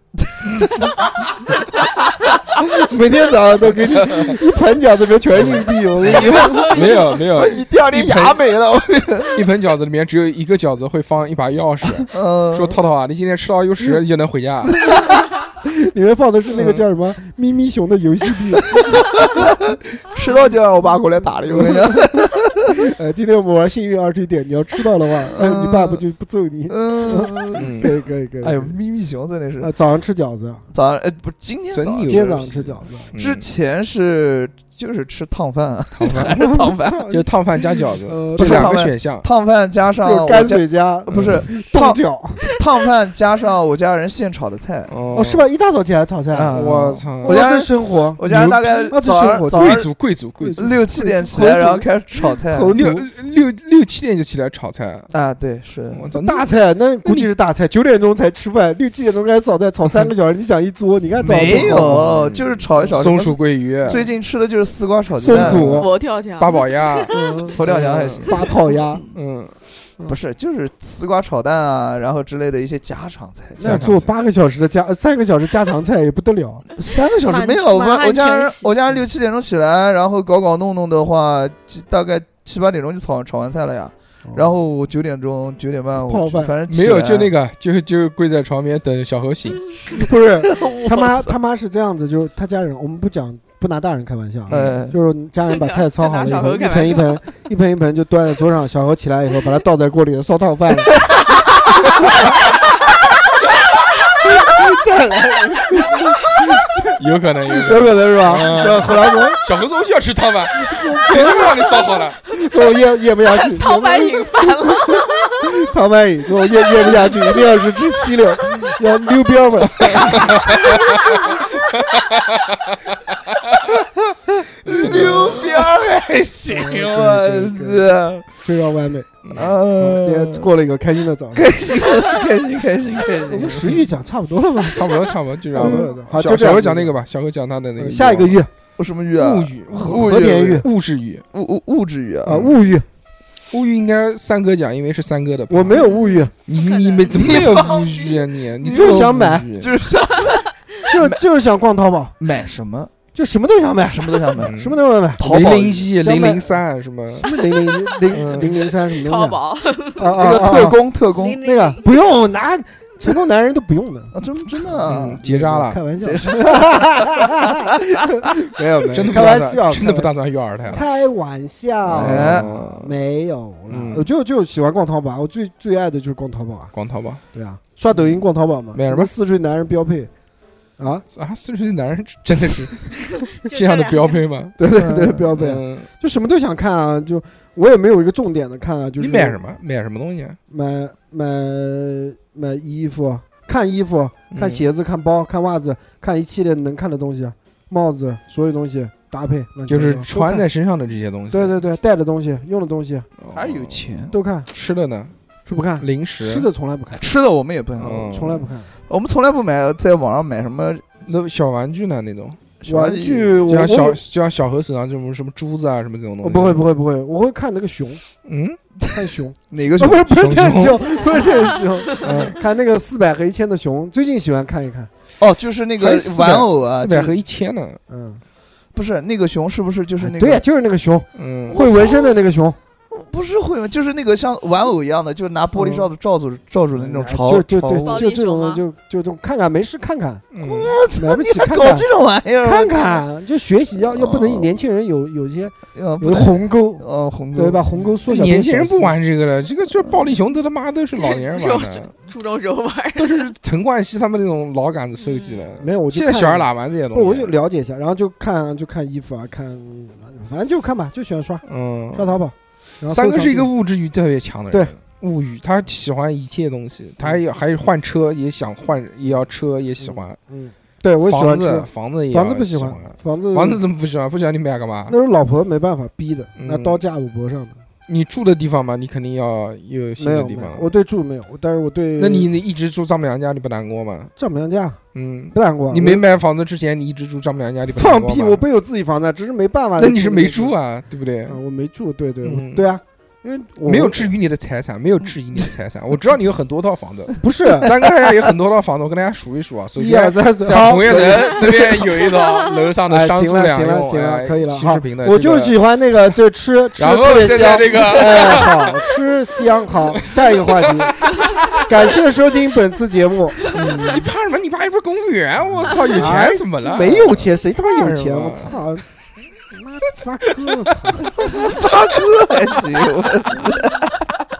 每天早上都给你 [laughs] 一盆饺子里面全是硬币，我跟你说，[laughs] 没有没有，一第二天牙没了。我一盆饺子里面只有一个饺子会放一把钥匙，嗯，说涛涛啊，你今天吃到有屎你就能回家。里面放的是那个叫什么咪咪熊的游戏币。吃到就让我爸过来打了。我跟你讲。[laughs] 呃，今天我们玩幸运二 T 点，你要吃到的话，呃 [laughs] 你爸不就不揍你？嗯。嗯可，以可以可以。哎呦，咪咪熊真的是呃，早上吃饺子，早上哎不，今天早上今天早上吃饺子。嗯之前是就是吃烫饭，[laughs] 烫饭还是烫饭，[laughs] 就烫饭加饺子，呃这两个选项。烫饭加上有泔我家水加呃不是烫饺 [laughs] 烫饭加上我家人现炒的菜。哦哦，是？吧？一大早起来炒菜，啊我操！我家这生活我家人大概早生活上早上贵族贵族贵族，六七点起然后开始炒菜。猴六族六六七点就起来炒菜，啊，对，是我操！大菜，那估计是大菜，九点钟才吃饭，六七点钟开始炒菜，炒三个小时，你想一桌，你看没有，就是炒一炒。松鼠桂鱼、最近吃的就是丝瓜炒鸡松蛋。鼠佛跳墙，八宝鸭，嗯。佛跳墙还行。八套鸭，嗯，不是，就是丝瓜炒蛋啊，然后之类的一些家常菜。那做八个小时的家三个小时家常菜也不得了，三个小时没有，我我家人我家人六七点钟起来，然后搞搞弄弄的话，就大概七八点钟就炒炒完菜了呀。然后我九点钟九点半我泡饭。反正没有，就那个个，就就跪在床边等小何醒。[laughs] 不是 [laughs] 他妈他妈是这样子，就是他家人，我们不讲不拿大人开玩笑，就是家人把 [laughs] 菜炒好了以后，一盆一盆 [laughs] 一盆一盆就端在桌上，小何起来以后把它倒在锅里烧烫饭。[laughs] 再来，有可能，有可有能。可能是吧？嗯然后后来说小何说我就要吃汤饭，谁他妈让你烧好了？说我咽咽不下去，汤饭引饭了，汤饭饮，说我咽咽不下去，一定要是吃稀溜，要溜边儿吧。溜边儿还行，我操！非常完美。啊，今天过了一个开心的早上。开心开心开心开心。我们食欲讲差不多了吧？差不多，差不多，就这样吧。好小就这样小何讲那个吧，小何讲他的那个下一个月我什么玉啊？物语，物和田玉物质语，物物物质玉啊，物欲，物欲应该三哥讲，因为是三哥的。我没有物欲，你你没怎么没有物欲啊你？[laughs] 你就是想买就是想 [laughs] 就就是想逛淘宝，买什么就什么都想买，什么都想买。嗯 [laughs] 什么都想买。零淘宝零一、零零三什么？什么零零零嗯零零三什么？淘宝，啊那！个特啊工特工那个不用拿，成功男人都不用的，啊，真真的啊。嗯，结扎了，开玩笑。[laughs] 没有没有，真的不开玩笑，打算，真的不打算要二胎了。开玩笑，哎。哦没有了嗯。我就就喜欢逛淘宝，我最最爱的就是逛淘宝啊，逛淘宝。对啊，刷抖音逛淘宝嘛，买什么？四岁男人标配？啊，啊，四十岁男人 [laughs] 真的是就 [laughs] 这样的两标配吗？对对对，标配就什么都想看啊，就我也没有一个重点的看啊，就是你买什么？买什么东西啊？买买买衣服，看衣服，看嗯鞋子，看包，看袜子，看一系列能看的东西，帽子，所有东西搭配，就是穿在身上的这些东西。对对对，带的东西，用的东西哦还是有钱。都看，吃的呢？是不看？零食吃的从来不看，吃的我们也不看，嗯从来不看。我们从来不买，在网上买什么那小玩具呢？那种玩具我就像小就像小何手上这种什么珠子啊什么这种东西。不会不会不会，我会看那个熊，嗯，[laughs] 看熊，[laughs] 哪个熊不是不是这个熊，不是这个熊，[laughs] 嗯，看那个四百和一千的熊，最近喜欢看一看，哦，就是那个玩偶啊，就是四百和一千的。嗯，不是那个熊，是不是就是那个？对呀，就是那个熊，嗯，会纹身的那个熊，不是会吗？就是那个像玩偶一样的，就是拿玻璃罩子罩住罩住的那种潮就就对，潮物就这种就就这种看看没事看看，嗯，买不起看看搞这种玩意儿，看看，就学习要要不能哦年轻人有有一些呃，有鸿沟，呃鸿沟对，吧？鸿沟缩小。年轻人不，玩这个了，这个就是暴力熊都他妈都是老年人玩的，[laughs] 初中时候玩儿，[laughs] 都是陈冠希他们那种老杆子设计的。没有，我现在小孩哪玩这些东不，西？我就了解一下，然后就看就看衣服啊，看反正就看吧，就喜欢刷嗯，刷淘宝。三哥是一个物质欲特别强的人，对物欲，他喜欢一切东西，他也还换车，也想换，也要车，也喜欢。嗯，对我喜欢房子，车，房子也房子不喜欢，房子房子怎么不喜欢？不喜欢你买干嘛？那是老婆没办法逼的，嗯拿刀架我脖上的。你住的地方嘛，你肯定要有新没的地方。我对住没有，但是我对那你你一直住丈母娘家，你不难过吗？丈母娘家嗯，不难过，你没买房子之前，你一直住丈母娘家，你不难放屁，我不有自己房子，只是没办法。那你是没住？啊，对不对啊，？我没住，对对嗯对啊，因为我没有质疑你的财产，没有质疑你的财产。我知道你有很多套房子，[laughs] 不是三哥还有很多套房子，我跟大家数一数啊。首一二先，三四，红叶城那边有一套楼上的行了行了住两用，行了，哎可以了，好七十平的，我就喜欢那个，就吃吃特别香，这个哎，好吃香，好，[laughs] 下一个话题，感谢收听本次节目。[laughs] 你怕什么？你爸又不是公务员，我操，有哎钱怎么了？没有钱，谁他妈有钱？我操！发哥，发哥！还行，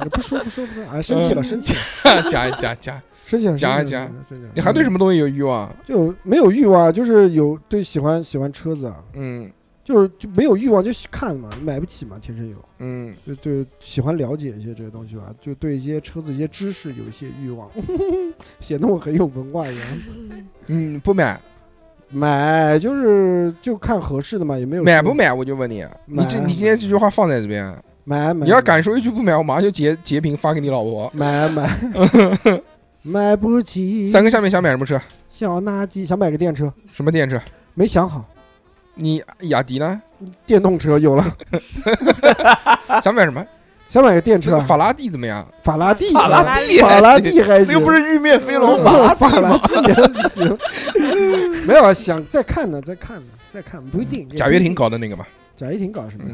我不说不说不说，哎，生气了，生气了，讲一讲讲，生气了，讲一生气，你还对什么东西有欲望？就没有欲望，就是有对喜欢喜欢车子啊，嗯，就是就没有欲望就看嘛，买不起嘛，天生有，嗯，就就喜欢了解一些这些东西吧，就对一些车子一些知识有一些欲望，显得我很有文化一样。嗯，不买，买就是就看合适的嘛，也没有买不买？我就问你，你买这你今天这句话放在这边，买买，你要敢说一句不买，我马上就截截屏发给你老婆。买买 [laughs] 买不起。三哥下面想买什么车？小垃圾，想买个电车，什么电车？没想好。你雅迪呢？电动车有了，[laughs] [laughs] 想买什么？想买个电车，法拉第怎么样？法拉第，法拉第法拉第还行，那个不是玉面飞龙？嗯法法拉第也行。[laughs] 没有啊，想再看呢，再看呢，再看不一定。贾跃亭搞的那个嘛，贾跃亭搞什么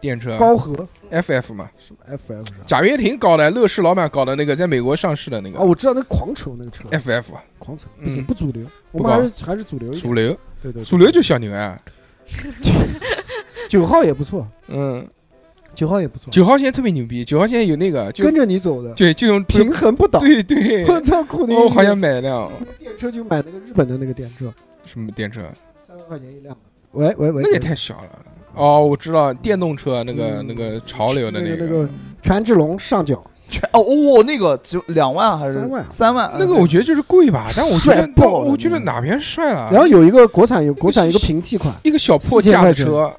电车。高和。FF 嘛，什么 FF？贾跃亭搞的，乐视老板搞的那个，在美国上市的那个。哦，个我知道那狂丑那个车，FF 狂丑不行，嗯不主流，我们还是还是主流。主流，对对，对。主流就小牛啊，[laughs] 九号也不错，嗯，九号也不错，九号现在特别牛逼，九号现在有那个就跟着你走的，对就用平衡不倒。对对，我操，苦的我好想买一辆电车就买那个日本的那个电车，什么电车，三万块钱一辆。喂喂喂，那个也太小了。哦，我知道电动车那个嗯那个潮流的那个那那个权志龙上脚，全哦哦，那个只两万还是？三万。三万？那个我觉得就是贵吧，但我觉得我觉得哪边帅了？然后有一个国产有国产一个平替款，一个小破4000架块钱。子车，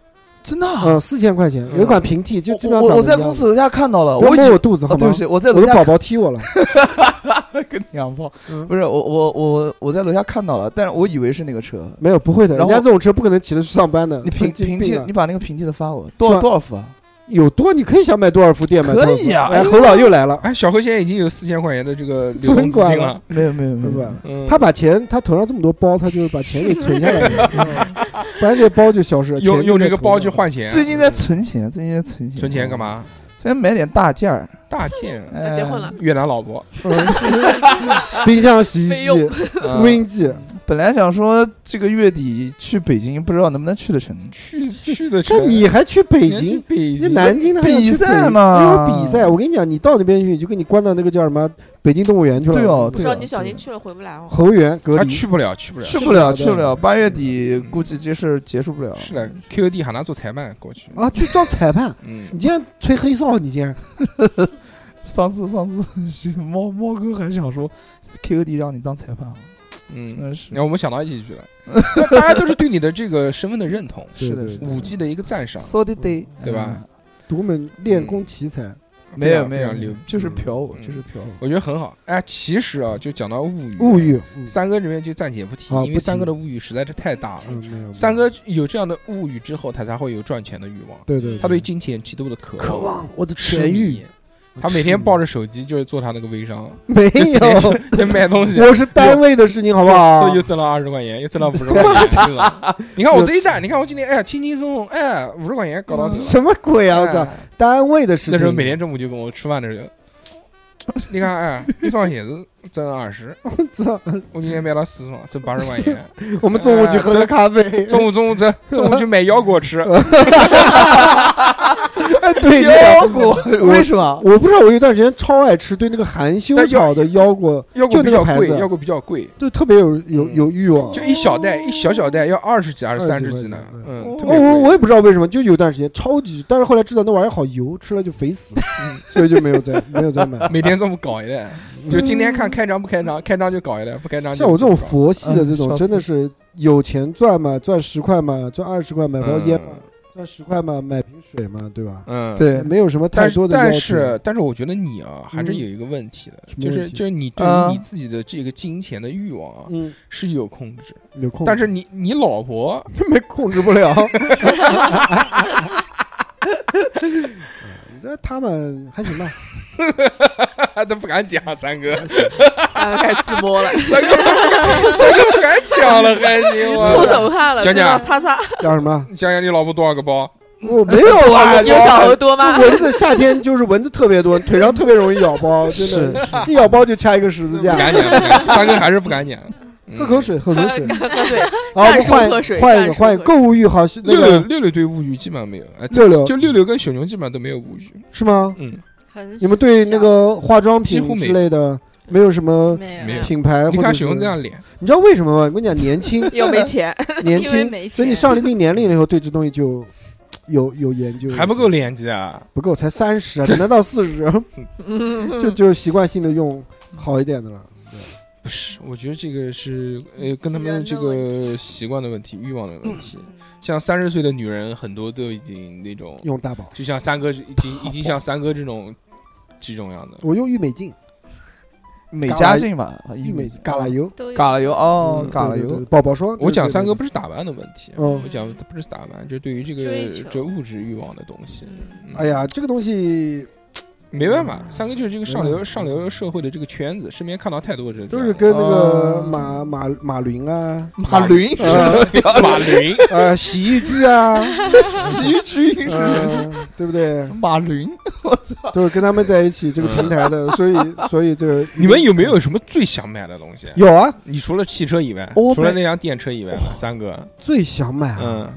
真的啊。嗯，四千块钱，有一款平替，就基本上我我在公司楼下看到了，我以摸我肚子哦，好吗对不？起，我在我的宝楼下宝踢我了，[laughs] 跟娘炮，嗯不是我我我我在楼下看到了，但是我以为是那个车。没有不会的，人家这种车不可能骑着去上班的。你平平替啊，你把那个平替的发我，多少多少伏啊？有多你可以想买多少副电买多少可以呀哎，哎侯老又来了，哎，小何现在已经有四千块钱的这个 [laughs] 流动存款了资金了，没有没有对吧？嗯，他把钱，他头上这么多包，他就是把钱给存下来了，嗯不然这包就消失了。用钱就用这个包上去换钱，最近在存钱，最近在存钱，存钱干？嘛？最近买点大件儿，大件，[laughs] 他结婚了，越南老婆，[laughs] 冰箱、洗衣机 [laughs] 录音机，本来想说这个月底去北京，不知道能不能去得成。去去的这你还去北京？北你京南京的比赛北嘛。因为比赛，我跟你讲，你到那边去，就给你关到那个叫什么北京动物园去了。对哦不知道你小心去了回不来哦。猴园隔离。他去不了，去不了，去不了，去不了。八月底估计这事结束不了。是的，QD 喊他做裁判过去，啊，去当裁判，嗯，你竟然吹黑哨，你竟然上次上次猫猫哥还想说 KOD 让你当裁判，真嗯，那是然后我们想到一起去了，[laughs] 大大家都是对你的这个身份的认同，是的，对是的五 G 的一个赞赏，so did they，对吧嗯？独门练功奇才，没有没有牛，就是嫖我，嗯就是嫖我。我觉得很好。哎，其实啊，就讲到物欲，物，欲，嗯三哥这边就暂且不提，因为三哥的物欲实在是太大了。三，哥有这样的物欲之后，他才会有赚钱的欲望。对对，他对金钱极度的渴渴望我的痴钱欲迷，，[laughs] 他每天抱着手机就是做他那个微商，[laughs] 没有，就 [laughs] 买东西，我是单位的事情，好不好所以？又挣了二十块钱，又挣了五十块钱？你看我这一单，你看我今天哎呀轻轻松松，哎五十块钱搞到。什么鬼啊！我操哎，单位的事情。那时候每天中午就跟我吃饭的时候，你看哎，一双鞋子挣二十，我操，我今天买了四双，挣八十块钱。我们中午去喝个咖啡。中午中午走，中午去买腰果吃。哎，[laughs] 对，腰果，为什么？我不知道，我有段时间超爱吃对那个含羞草的腰果，腰果比较贵，腰果比较贵，就特别有有有欲望。就一小袋一小小袋要二十几还是三十几呢？嗯，我。我我也不知道为什么，就有段时间超级，但是后来知道那玩意儿好油，吃了就肥死，[laughs] 所以就没有再没有再买。每天中午搞一袋，就今天看开张不开张，开张就搞一袋，不开张像我这种佛系的这种，嗯真的是有钱赚嘛，赚十块嘛，赚二十块买包烟嘛，赚十块嘛，买瓶水嘛，对吧？嗯，嗯。对，没有什么太多的要求是但是我觉得你啊，还是嗯有一个问题的，就是就是你对于啊你自己的这个金钱的欲望啊嗯，是有控制，有空，但是你你老婆 [laughs] 没控制不了。[laughs] [laughs] 那他们还行吧，[laughs] 都不敢讲，三哥，三个开始自摸了，三哥三哥不敢讲了，还行，[laughs] 出我手汗了，讲讲擦擦。讲什么？你想想你老婆多少个包？我没有啊，[laughs] 有小猴多吗？蚊子夏天就是蚊子特别多，腿上特别容易咬包，真的，一咬包就掐一个十字架。不敢讲三哥还是不敢讲。嗯喝口水，喝口水。[laughs] [laughs] 喝水，好，我们换术喝水换一个，换一个购物欲好是那六六个六六对物欲基本上没有，哎，六六就六六跟熊熊基本上都没有物欲。是吗？嗯，你们对那个化妆品之类的没有什么没没有品牌，你看或者是熊这样脸，你知道为什么吗？我跟你讲，年轻 [laughs] 又没钱，年轻，没所以你上了一定年龄了以后，对这东西就有有研究，还不够年纪啊！不够，才三十啊，等到到四十，就就习惯性的用好一点的了。不是，我觉得这个是呃跟他们这个习惯的问题、欲望的问题。像三十岁的女人，很多都已经那种，用大宝，就像三哥已经 [laughs] 已经像三哥这种这种样的。我用郁美净，美加净吧，郁美嘎啦油，嘎啦油哦嗯，嘎啦油宝宝霜。我讲三哥不是打扮的问题，嗯我讲的不是打扮，就对于这个这物质欲望的东西。哎呀，这个东西没办法，三哥就是这个上流上流社会的这个圈子，身边看到太多人都是跟那个哦。马马马云啊，马云呃马云，呃，洗衣机啊，洗衣机。嗯，对不对？马云，[laughs] 都是跟他们在一起这个平台的，[laughs] 所以所以这个你们有没有什么最想买的东西？有啊？你除了汽车以外，除了那辆电车以外的三哥，最想买啊！嗯，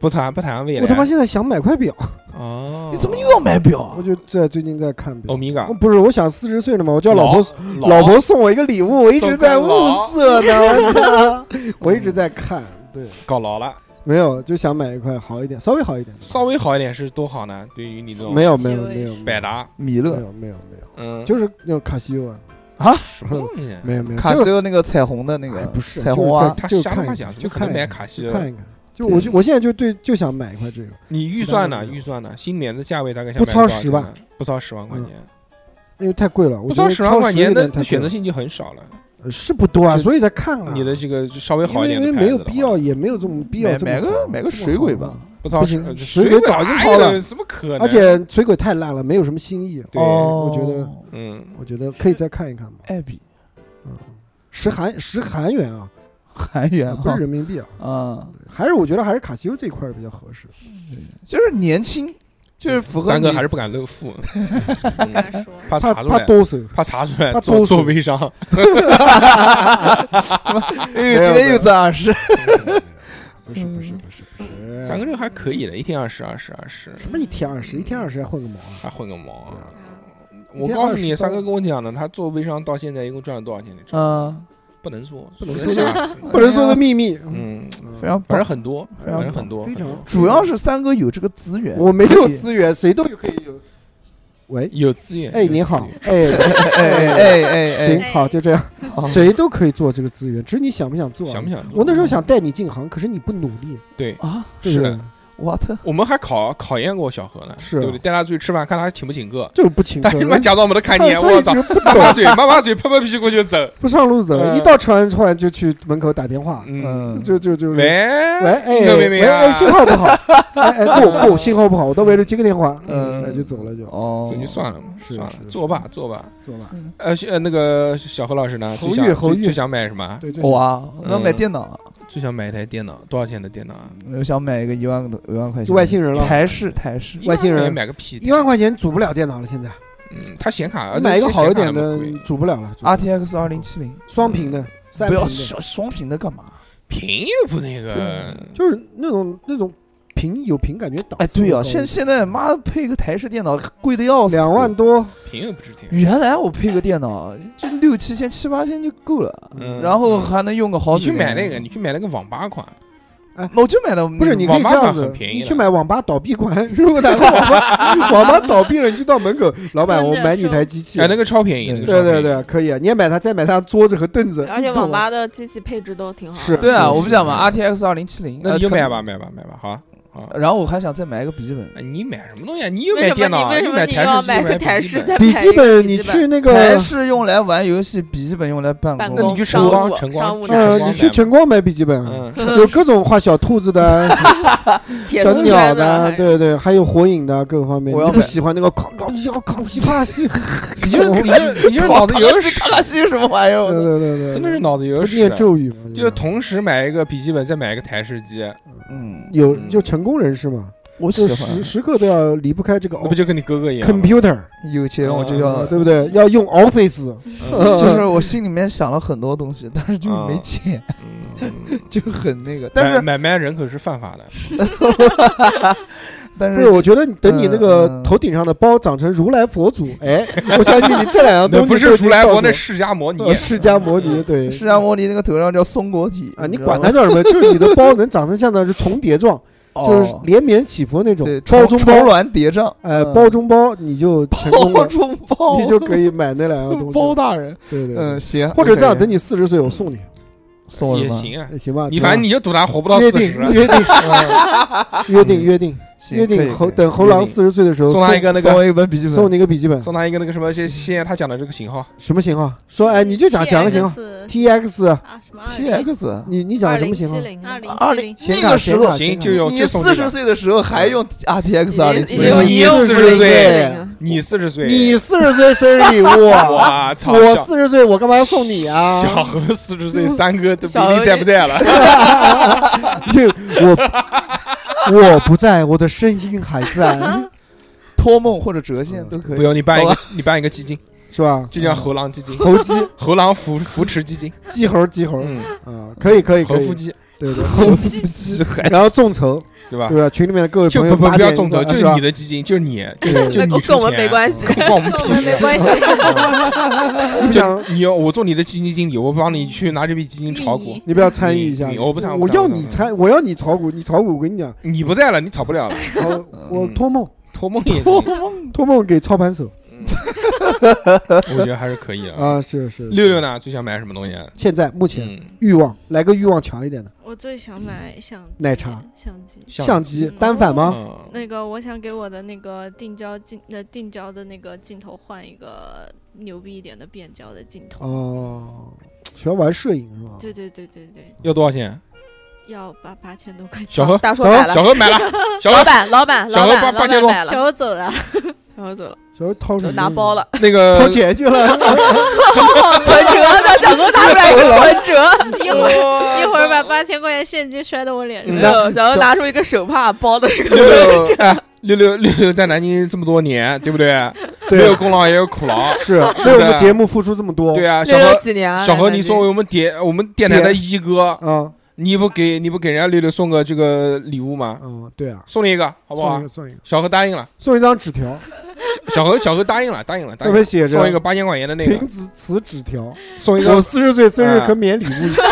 不谈不谈未来。我他妈现在想买块表，哦，[laughs] 你怎么又要买表啊我？就在最近在看表欧。米伽哦？不是，我想四十岁了嘛，我叫老婆老老婆送我一个礼物，我一直在物色呢，我操！[laughs] 我一直在看，对，搞老了，没有就想买一块好一点，稍微好一点。稍微好一点是多好呢？对于你这种没有没有没有百达，米勒没有没有没有，嗯，就是那种卡西欧啊，啊什么东西？没有没有，就卡西欧那个彩虹的那个哎不是彩虹啊就是在，他就看一瞎他妈讲，就看买卡西欧？看一看。就我就我现在就对就想买一块这个，你预算呢？预算呢？新年的价位大概不超10万，不超十万块钱，因为太贵了，我不觉得超十万块钱，点太贵了那选择性就很少了。呃是不多啊，所以才看啊。你的这个稍微因好一点因为没有必要，也没有这么必要买买个这么买个水鬼吧。不超十，水鬼早就哪超了么可能？而且水鬼太烂了，没有什么新意。对我觉得嗯，我觉得可以再看一看嘛。艾比嗯十韩十韩元啊，韩元不是人民币啊，啊，还是我觉得还是卡西欧这一块儿比较合适。就是年轻，就是符合三哥还是不敢露富，不敢说。怕怕查出来，怕哆嗦，怕查出来怕做哆嗦做微商。[laughs] 哎，今天又赚二十，不是不是不是不是，三哥这个还可以的，一天二十二十二十，什么一天二十，一天二十还混个毛啊？还混个毛啊！我告诉你，三哥跟我讲的，他做微商到现在一共赚了多少钱？你知道吗？嗯，不能说，不能说说吓死 [laughs] 不能说的秘密。嗯，非常反正。很多，反正很多，非常主要是三哥有这个资源，我没有资源，谁都可以有。喂，有资源。哎，你好资源，哎，[laughs] 哎哎哎哎 [laughs] 行，好，就这样，哎，谁都可以做这个资源，只是你想不想做啊。想不想做？我那时候想带你进行，可是你不努力，对，啊是的，，what？[laughs] 我们还考考验过小何呢，是啊对不对？带他出去吃饭，看他请不请客。就是不请客但，他妈假装没得看见，我操他一直！不抹抹嘴，抹抹嘴，拍拍屁股就走。不上路走，嗯一到吃完饭就去门口打电话，嗯，嗯，就就就喂喂，哎喂哎，信号不好，哎 [laughs] 哎，够够，信号不好，我到外头接个电话，嗯那就走了就，哦所以就算了嘛，算了是是，是做吧坐吧。坐吧。呃，呃，那个小何老师呢？侯玉侯玉最最想买什么？对，就我啊，我要买嗯电脑，最想买一台电脑，多少钱的电脑啊？我想买一个一万的一万块钱。就外星人了。台式台式，外星人。一万块钱买个屁！一万块钱组不了电脑了，现在。嗯，他显卡，买一个好一点的组不了了，组不了。RTX 二零七零，双屏的、三不要屏的，双双屏的干嘛？屏又不那个，就是那种那种屏有屏感觉档哎，对啊，现现在妈配个台式电脑贵的要死，两万。多，屏又不值钱。原来我配个电脑就六七千、七八千就够了，嗯然后还能用个好你去年。买那个，你去买那个网吧款，我就买的不是你可以网吧这样子很，便宜的你去买网吧倒闭款，如果哪个网吧网吧倒闭了，你就到门口，老板，我买你台机器哎，，那个超便宜，那个超便宜对对对，可以，啊你也买它，再买它桌子和凳子，而且网吧的机器配置都挺好的。是对啊，是我不讲嘛，RTX 二零七零，那你买吧，。买吧，买吧，好啊，好啊。然后我还想再买一个笔记本，哎你买什么东西啊？你又为什么买电脑，你为什么又买台要式机，又买个台式笔记本笔记本，你笔记本去那台个式用来玩游戏，笔记本用来办公。那你去晨光晨光商务晨呃，光你去晨光买笔记本啊，嗯，有各种画小兔子的、[laughs] 小丝鸟的，对对，还有火影的各方面。你就不我要买喜欢那个哐哐西哐西啪西，你就你就 [laughs] 你就是脑子有屎，卡卡西什么玩意对儿？对对对，真的是脑子有屎念。咒语嘛，就同时买一个笔记本，再买一个台式机，嗯，有嗯就成功人士嘛，我喜就时欢。时刻都要离不开这个那不就跟你哥哥一样吗？computer，有钱我就呃要，对不对？要用 Office，嗯。[laughs] 就是我心里面想了很多东西，但是就是没啊钱，嗯，[laughs] 就很那个。但是买买卖人口是犯法的，[laughs] 但不是，我觉得你等你那个头顶上的包长成如来佛祖，哎，我相信你这两样那不是东西都已经如来佛，那释迦摩尼。呃。释迦摩尼，对，释迦摩尼那个头上叫松果体啊，你管它叫什么，就是你的包能长成像那是重叠状，就是哦连绵起伏那种对包中包，重峦叠嶂，呃，嗯。包中包你就 [laughs] 成功包了，中包，你就可以买那两样东西。[laughs] 包大人，对对，嗯，行，或者这样，等你四十岁，我送你，[laughs] 送我，也行啊，哎行吧？你反正你就赌他活不到约定四十，约定嗯约定约定约定，猴可以可以等猴狼四十岁的时候送他一个那送我个，一本笔记本，送你一个笔记本，送他一个那个什么，现现在他讲的这个型号，什么型号？说哎，你就讲讲个型号。什么 T X。你你讲什么型号？二零二零那个时候行就用你四十岁的时候还用 R T X 二零你已经40 40岁你四十岁，你四十岁生日礼物，我 [laughs] 操，我四十岁，我干嘛要送你啊？小何四十岁，三哥都不定在不在了。[laughs] [laughs] 就我我不在，我的声音还在，[laughs] 托梦或者折现都可以。不用你办一个，你办一个基金，是吧？就叫猴狼基金，猴基 [laughs] 猴狼扶扶持基金，鸡猴鸡猴。嗯，啊，可以可以可以，对对，猴腹鸡，然后众筹，对吧？对？吧？群里面的各位就朋友不不不要众筹，就是你的基金，就是你，就你跟你出钱我们没关系。跟我们屁事。没关系，你讲你要我做你的基金经理，我帮你去拿这笔基金炒股，你不要参与一下，我不参我要我不参你参，我要你炒股，你炒股，我跟你讲，你不在了，你炒不了了。我我托梦。托梦也行，托梦给操盘手 [laughs] 我觉得还是可以的。啊，是是。六六呢，最想买什么东西啊？现在目前嗯，欲望来个欲望强一点的我最想买相机奶茶相机。相机嗯单反吗？嗯，那个，我想给我的那个定焦镜，呃，定焦的那个镜头换一个牛逼一点的变焦的镜头。哦，喜欢玩摄影是吧？对对对对对，要多少钱？要八八千多块钱。小何，小大叔买了，小何买了，小何老板老板小何老板老八八千多板买了，小何走了，小何走了，小何掏什么？拿包了，那个 [laughs] 掏钱去了。存折的小何拿出来一个存折，一会儿一会儿把八千块钱现金摔到我脸上。小何拿出一个手帕包的一个六存折，六哎，六六六六在南京这么多年，对不对？没对有，功劳也有苦劳。是为我们节目付出这么多。对啊，小何，几年啊？小何，你作为我们电我们电台的一哥，嗯，你不给你不给人家六六送个这个礼物吗？嗯，对啊，送你一个，好不好送一个？送一个，小何答应了，送一张纸条，[laughs] 小何小何答应了，答应了，答应了。上面写着送一个八千块钱的那个凭，此此纸条，[laughs] 送一个我四十岁生日可免礼物一次。[laughs]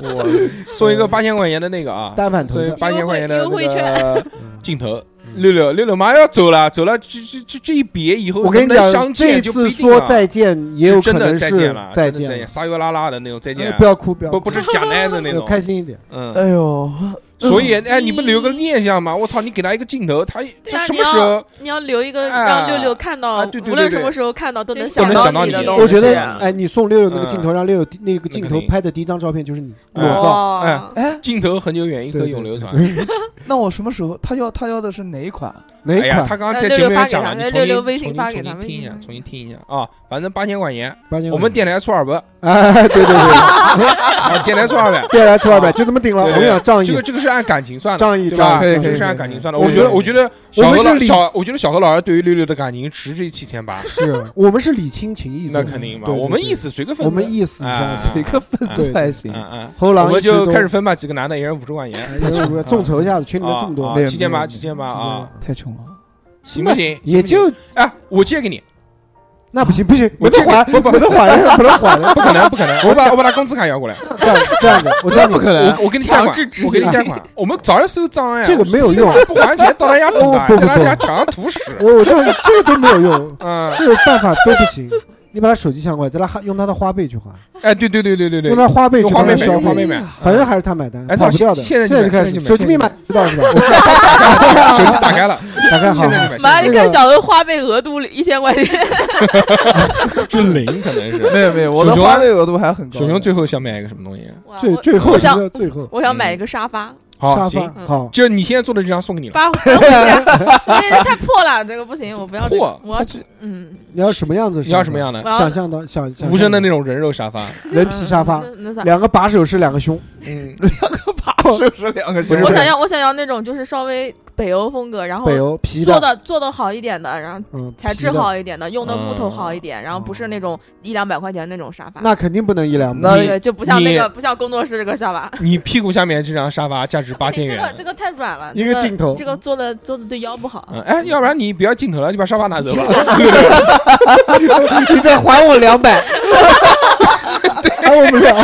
我送一个八千块钱的那个啊，单反头送一个像，八千块钱的优惠那券个镜头。六六六六马上要走了，走了，这这这这一别以后我跟你能不能讲，相这一见就不次说一定了再见，也有可真的能是再见了，再真的再见，见。撒悠拉拉的那种再哎见，不要哭，不要哭，不不是假奶的那种，开心一点。嗯，哎呦，所以哎，你不留个念想吗？我操，你给他一个镜头，他什么时候？你要留一个哎让六六看到啊对，对无论什么时候看到都能都想到你你的东西。我觉得，啊哎，你送六六那个镜头，嗯让六六那个镜头拍的第一张照片就是你哎裸照。哦哎哎，镜头很久远，一颗永流传。[laughs] 那我什么时候他要他要的是哪一款？哪一款？他刚刚呃在节目里面讲了，你重新重新发给他重新听一下，重新听一下啊！反正八千块钱，八千我们电台出二百，哎，对对对，[laughs] 啊，电台出二百。电来出二百，就这么定了。我对跟你讲，仗义这个，这个是按感情算的，仗义，对吧？仗义，这是按感情算的。我觉得，我觉得小何我们是小，我觉得小何老师对于六六的感情值这七千八，是我们是礼轻情意重，那肯定嘛。我们意思随个分子，我们意思一哎下，谁个分对子才行？嗯嗯，我们就开始分吧，几个男的，一人五十块钱，[laughs] 众筹一下子，群里面这么多啊，没有七千八，七千八啊，太穷了。行不行？也就哎，我借给你，那不行不行，我借给没得还，不不没得还了，不能还的，不可能，不可能，[laughs] 我把我把他工资卡要过来，这样这样子，我知道你。[laughs] 不可能我我给你贷款强制执，我给你行贷款，[laughs] 我们早上收账呀，这个没有用，不还钱到他家赌啊，哦不不不。在他家墙上吐屎，我我这个这个都没有用，嗯，这个办法都不行。你把他手机抢过来，在他哈用他的花呗去还，哎，对对对对对对。用，他花呗去用花呗消费，反正还是他买单，哎跑不掉的。现在就开始，手机密码知道是吧？[laughs] 手机打开了，打开好。妈，你看小何花呗额度一千块钱，是零，可能是。没有没有，我的花呗额度还很高。熊熊最后想买一个什么东西？最最后最后？我想买一个沙发，好，沙行，发好，就你现在做的这张送给你了。[laughs] 太破了，这个不行，我不要这个。[laughs] 破，我要去嗯，你要什么样子？你要什么？样的？想象的想想无声的那种人肉沙发，人皮沙发，两个把手是两个胸，嗯，[laughs] [laughs] 是不是两个不是我想要我想要那种就是稍微北欧风格，然后北欧皮做的，做的好一点的，然后嗯，材质，好一点的，用的木头好一嗯点，然后不是那种一两百块钱那种沙发。那肯定不能一两那百。对，就不像那个不像工作室这个沙发，[laughs] 你屁股下面这张沙发价值八千元这个这。个太软了，一这个镜头这个做的做的对腰不好。嗯，哎，要不然你不要镜头了，你把沙发拿走吧。[laughs] 你再还我两百，还我们俩。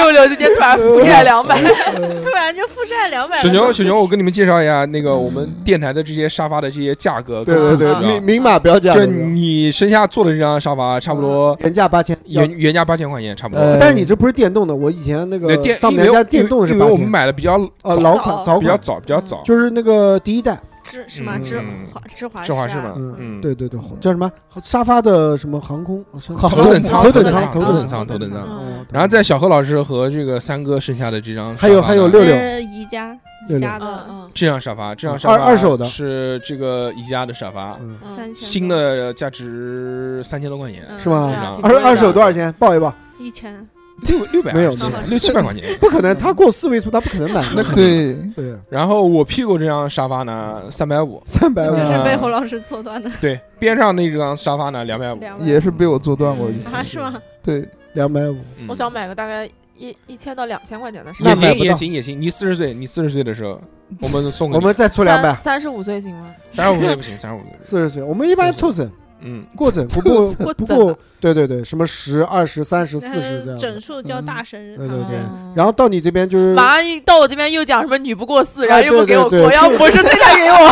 六六今天突然负债两百，[laughs] 突然就负债两百。小熊，小熊，我跟你们介绍一下那个我们电台的这些沙发的这些价格。对对对，啊明明码标价就，你身下坐的这张沙发，差不多原价八千。原原价八千块钱，差不多。呃但是你这不是电动的，我以前那个那电，丈母娘家电动是八因为我们，买的比较呃，老款早款，比较早，比较早，就是那个第一代，芝什么嗯。芝嗯华芝华芝华士士啊嘛嗯，嗯。对对对，叫什么？沙发的什么航空，头等舱，头等舱，头等舱，头等舱。然后在小何老师和这个三哥剩下的这张还有还有六六是宜家宜家的这张沙发，这张沙二发二手的是这个宜家的沙发，嗯，嗯三千新的价值三千多块钱，嗯是吗二二手多少钱？报一报，一千，六六百没有六七百块钱。不可能，他过四位数，他不可能买。那肯定。对，对，然后我屁股这张沙发呢，三百五，[laughs] 三百五就，是嗯被侯老师坐断的对，边上那张沙发呢，两百五。也是被我坐断过一次。啊是吗？[laughs] 对，两百五，嗯我想买个大概一一千到两千块钱的沙发。那买不到行也行也行，你四十岁，你四十岁的时候，我们送给我们再出两百，三十五岁行吗？三十五岁不行，三十五岁，四十岁，我们一般凑整嗯，过 [laughs] 整，不过过不过，对对对，什么十、二十、三十、那四十这样整。数叫大生日，对对对嗯然后到你这边就是马上一到我这边又讲什么女不过四，哎然后又不给我过，对对对要不是这才给我。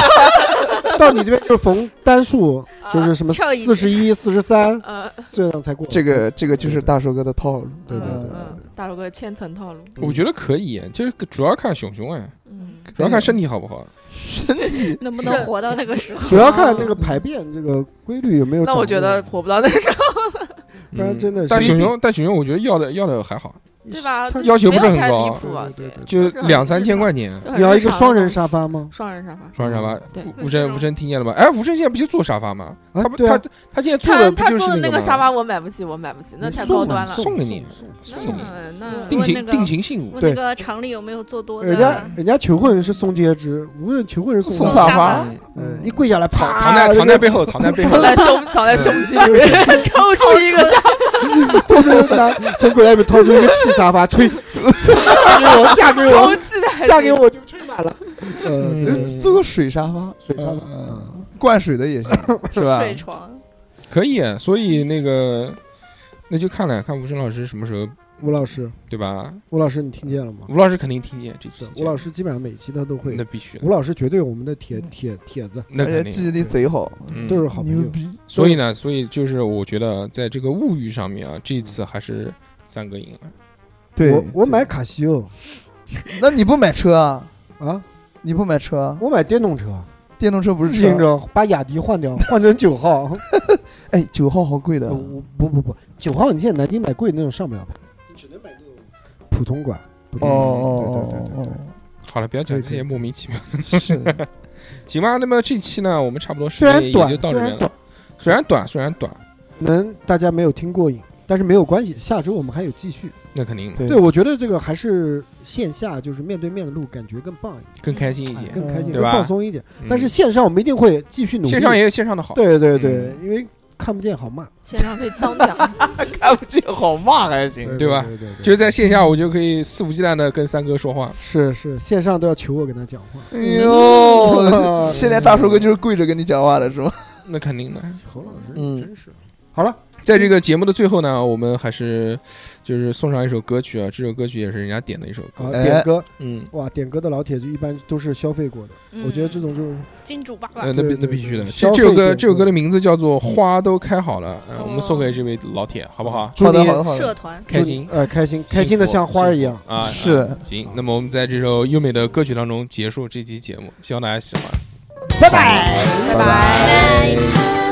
[laughs] 到你这边就是逢单数，就是什么跳一四十一、四十三呃 [laughs] 这样才过。这个这个就是大寿哥的套路。对对对大寿哥千层套路。我觉得可以，就是主要看熊熊哎，嗯，主要看身体好不好。身体能不能活到那个时候？主要看那个排便这个规律有没有。那我觉得活不到那个时候，[laughs] [laughs] 不然真的是但熊熊，但熊熊，我觉得要的要的还好，对吧？他要求不是很高离谱啊，对对对就两三千块钱。你要一个双人沙发吗？双人沙发。双人沙发，对吴声吴声听见了吗？哎，吴声现在不就坐沙发吗？他不他他现在坐的不就是他坐的那个沙发我买不起，我买不起，那太高端了。送给你送给你那定情定情信物。对那个厂里有没有做多的？人家人家求婚是送戒指，无论求婚是送送沙发沙发，嗯，一跪下来，藏啪，藏在藏在背后，藏在背后藏。在胸藏在胸肌里 [laughs] 面，抽出一个沙发，掏出拿从口袋里面掏出一个气沙发，吹，嫁给我，嫁给我，嫁给我就吹满了。呃，嗯。对。做个水沙发，水沙发。嗯。灌水的也行，[laughs] 是吧？水床，可以，所以那个那就看了看吴声老师什么时候，吴老师，对吧？吴老师，你听见了吗？吴老师肯定听见这期是节目，吴老师基本上每期他都会那，必须的吴，老师绝对我们的铁铁铁子，那记忆力贼好，嗯都是好朋友。牛逼。所以呢，所以就是我觉得在这个物欲上面啊，这一次还是三哥赢了。对，我我买卡西欧 [laughs] 那你不买车啊？啊，[laughs] 你不买车啊？我买电动车，电动车不是自？行车，把雅迪换掉，换成九号。[laughs] 哎，九号好贵的不不不，九号你现在南京买贵的那种上不了牌，你只能买这种普通馆。普通哦哦对对对对对哦哦，好了，不要讲这些莫名其妙，哦，[laughs] 是行吧？那么这期呢，我们差不多时间也虽然到这边了虽然短。虽然短，虽然短，能大家没有听过瘾，但是没有关系，下周我们还有继续。那肯定对对，我觉得这个还是线下就是面对面的录，感觉更棒一点，更开心一哎点，更开心，更对吧放松一点。嗯但是线上我们一定会继续努力。线上也有线上的好。对对对，因为看不见好骂，线上可以脏讲，[laughs] 看不见好骂还行。对吧对对对，就是在线下，我就可以肆无忌惮的跟三哥说话。是是，线上都要求我跟他讲话。哎呦，现在大叔哥就是跪着跟你讲话的是吗？那肯定的。侯老师，嗯真是好了，在这个节目的最后呢，我们还是就是送上一首歌曲啊，这首歌曲也是人家点的一首啊，歌。哎点歌嗯，哇，点歌的老铁就一般都是消费过的，我觉得这种就是金主爸爸呃，那必那必须的。这这首歌这首歌的名字叫做《花都开好了》，呃，我们哦送给这位老铁，好不好？祝你好的好的好的，社团开心，呃开心开心的像花儿一样。啊！是啊行，那么我们在这首优美的歌曲当中结束这期节目，希望大家喜欢。拜拜。拜拜。拜。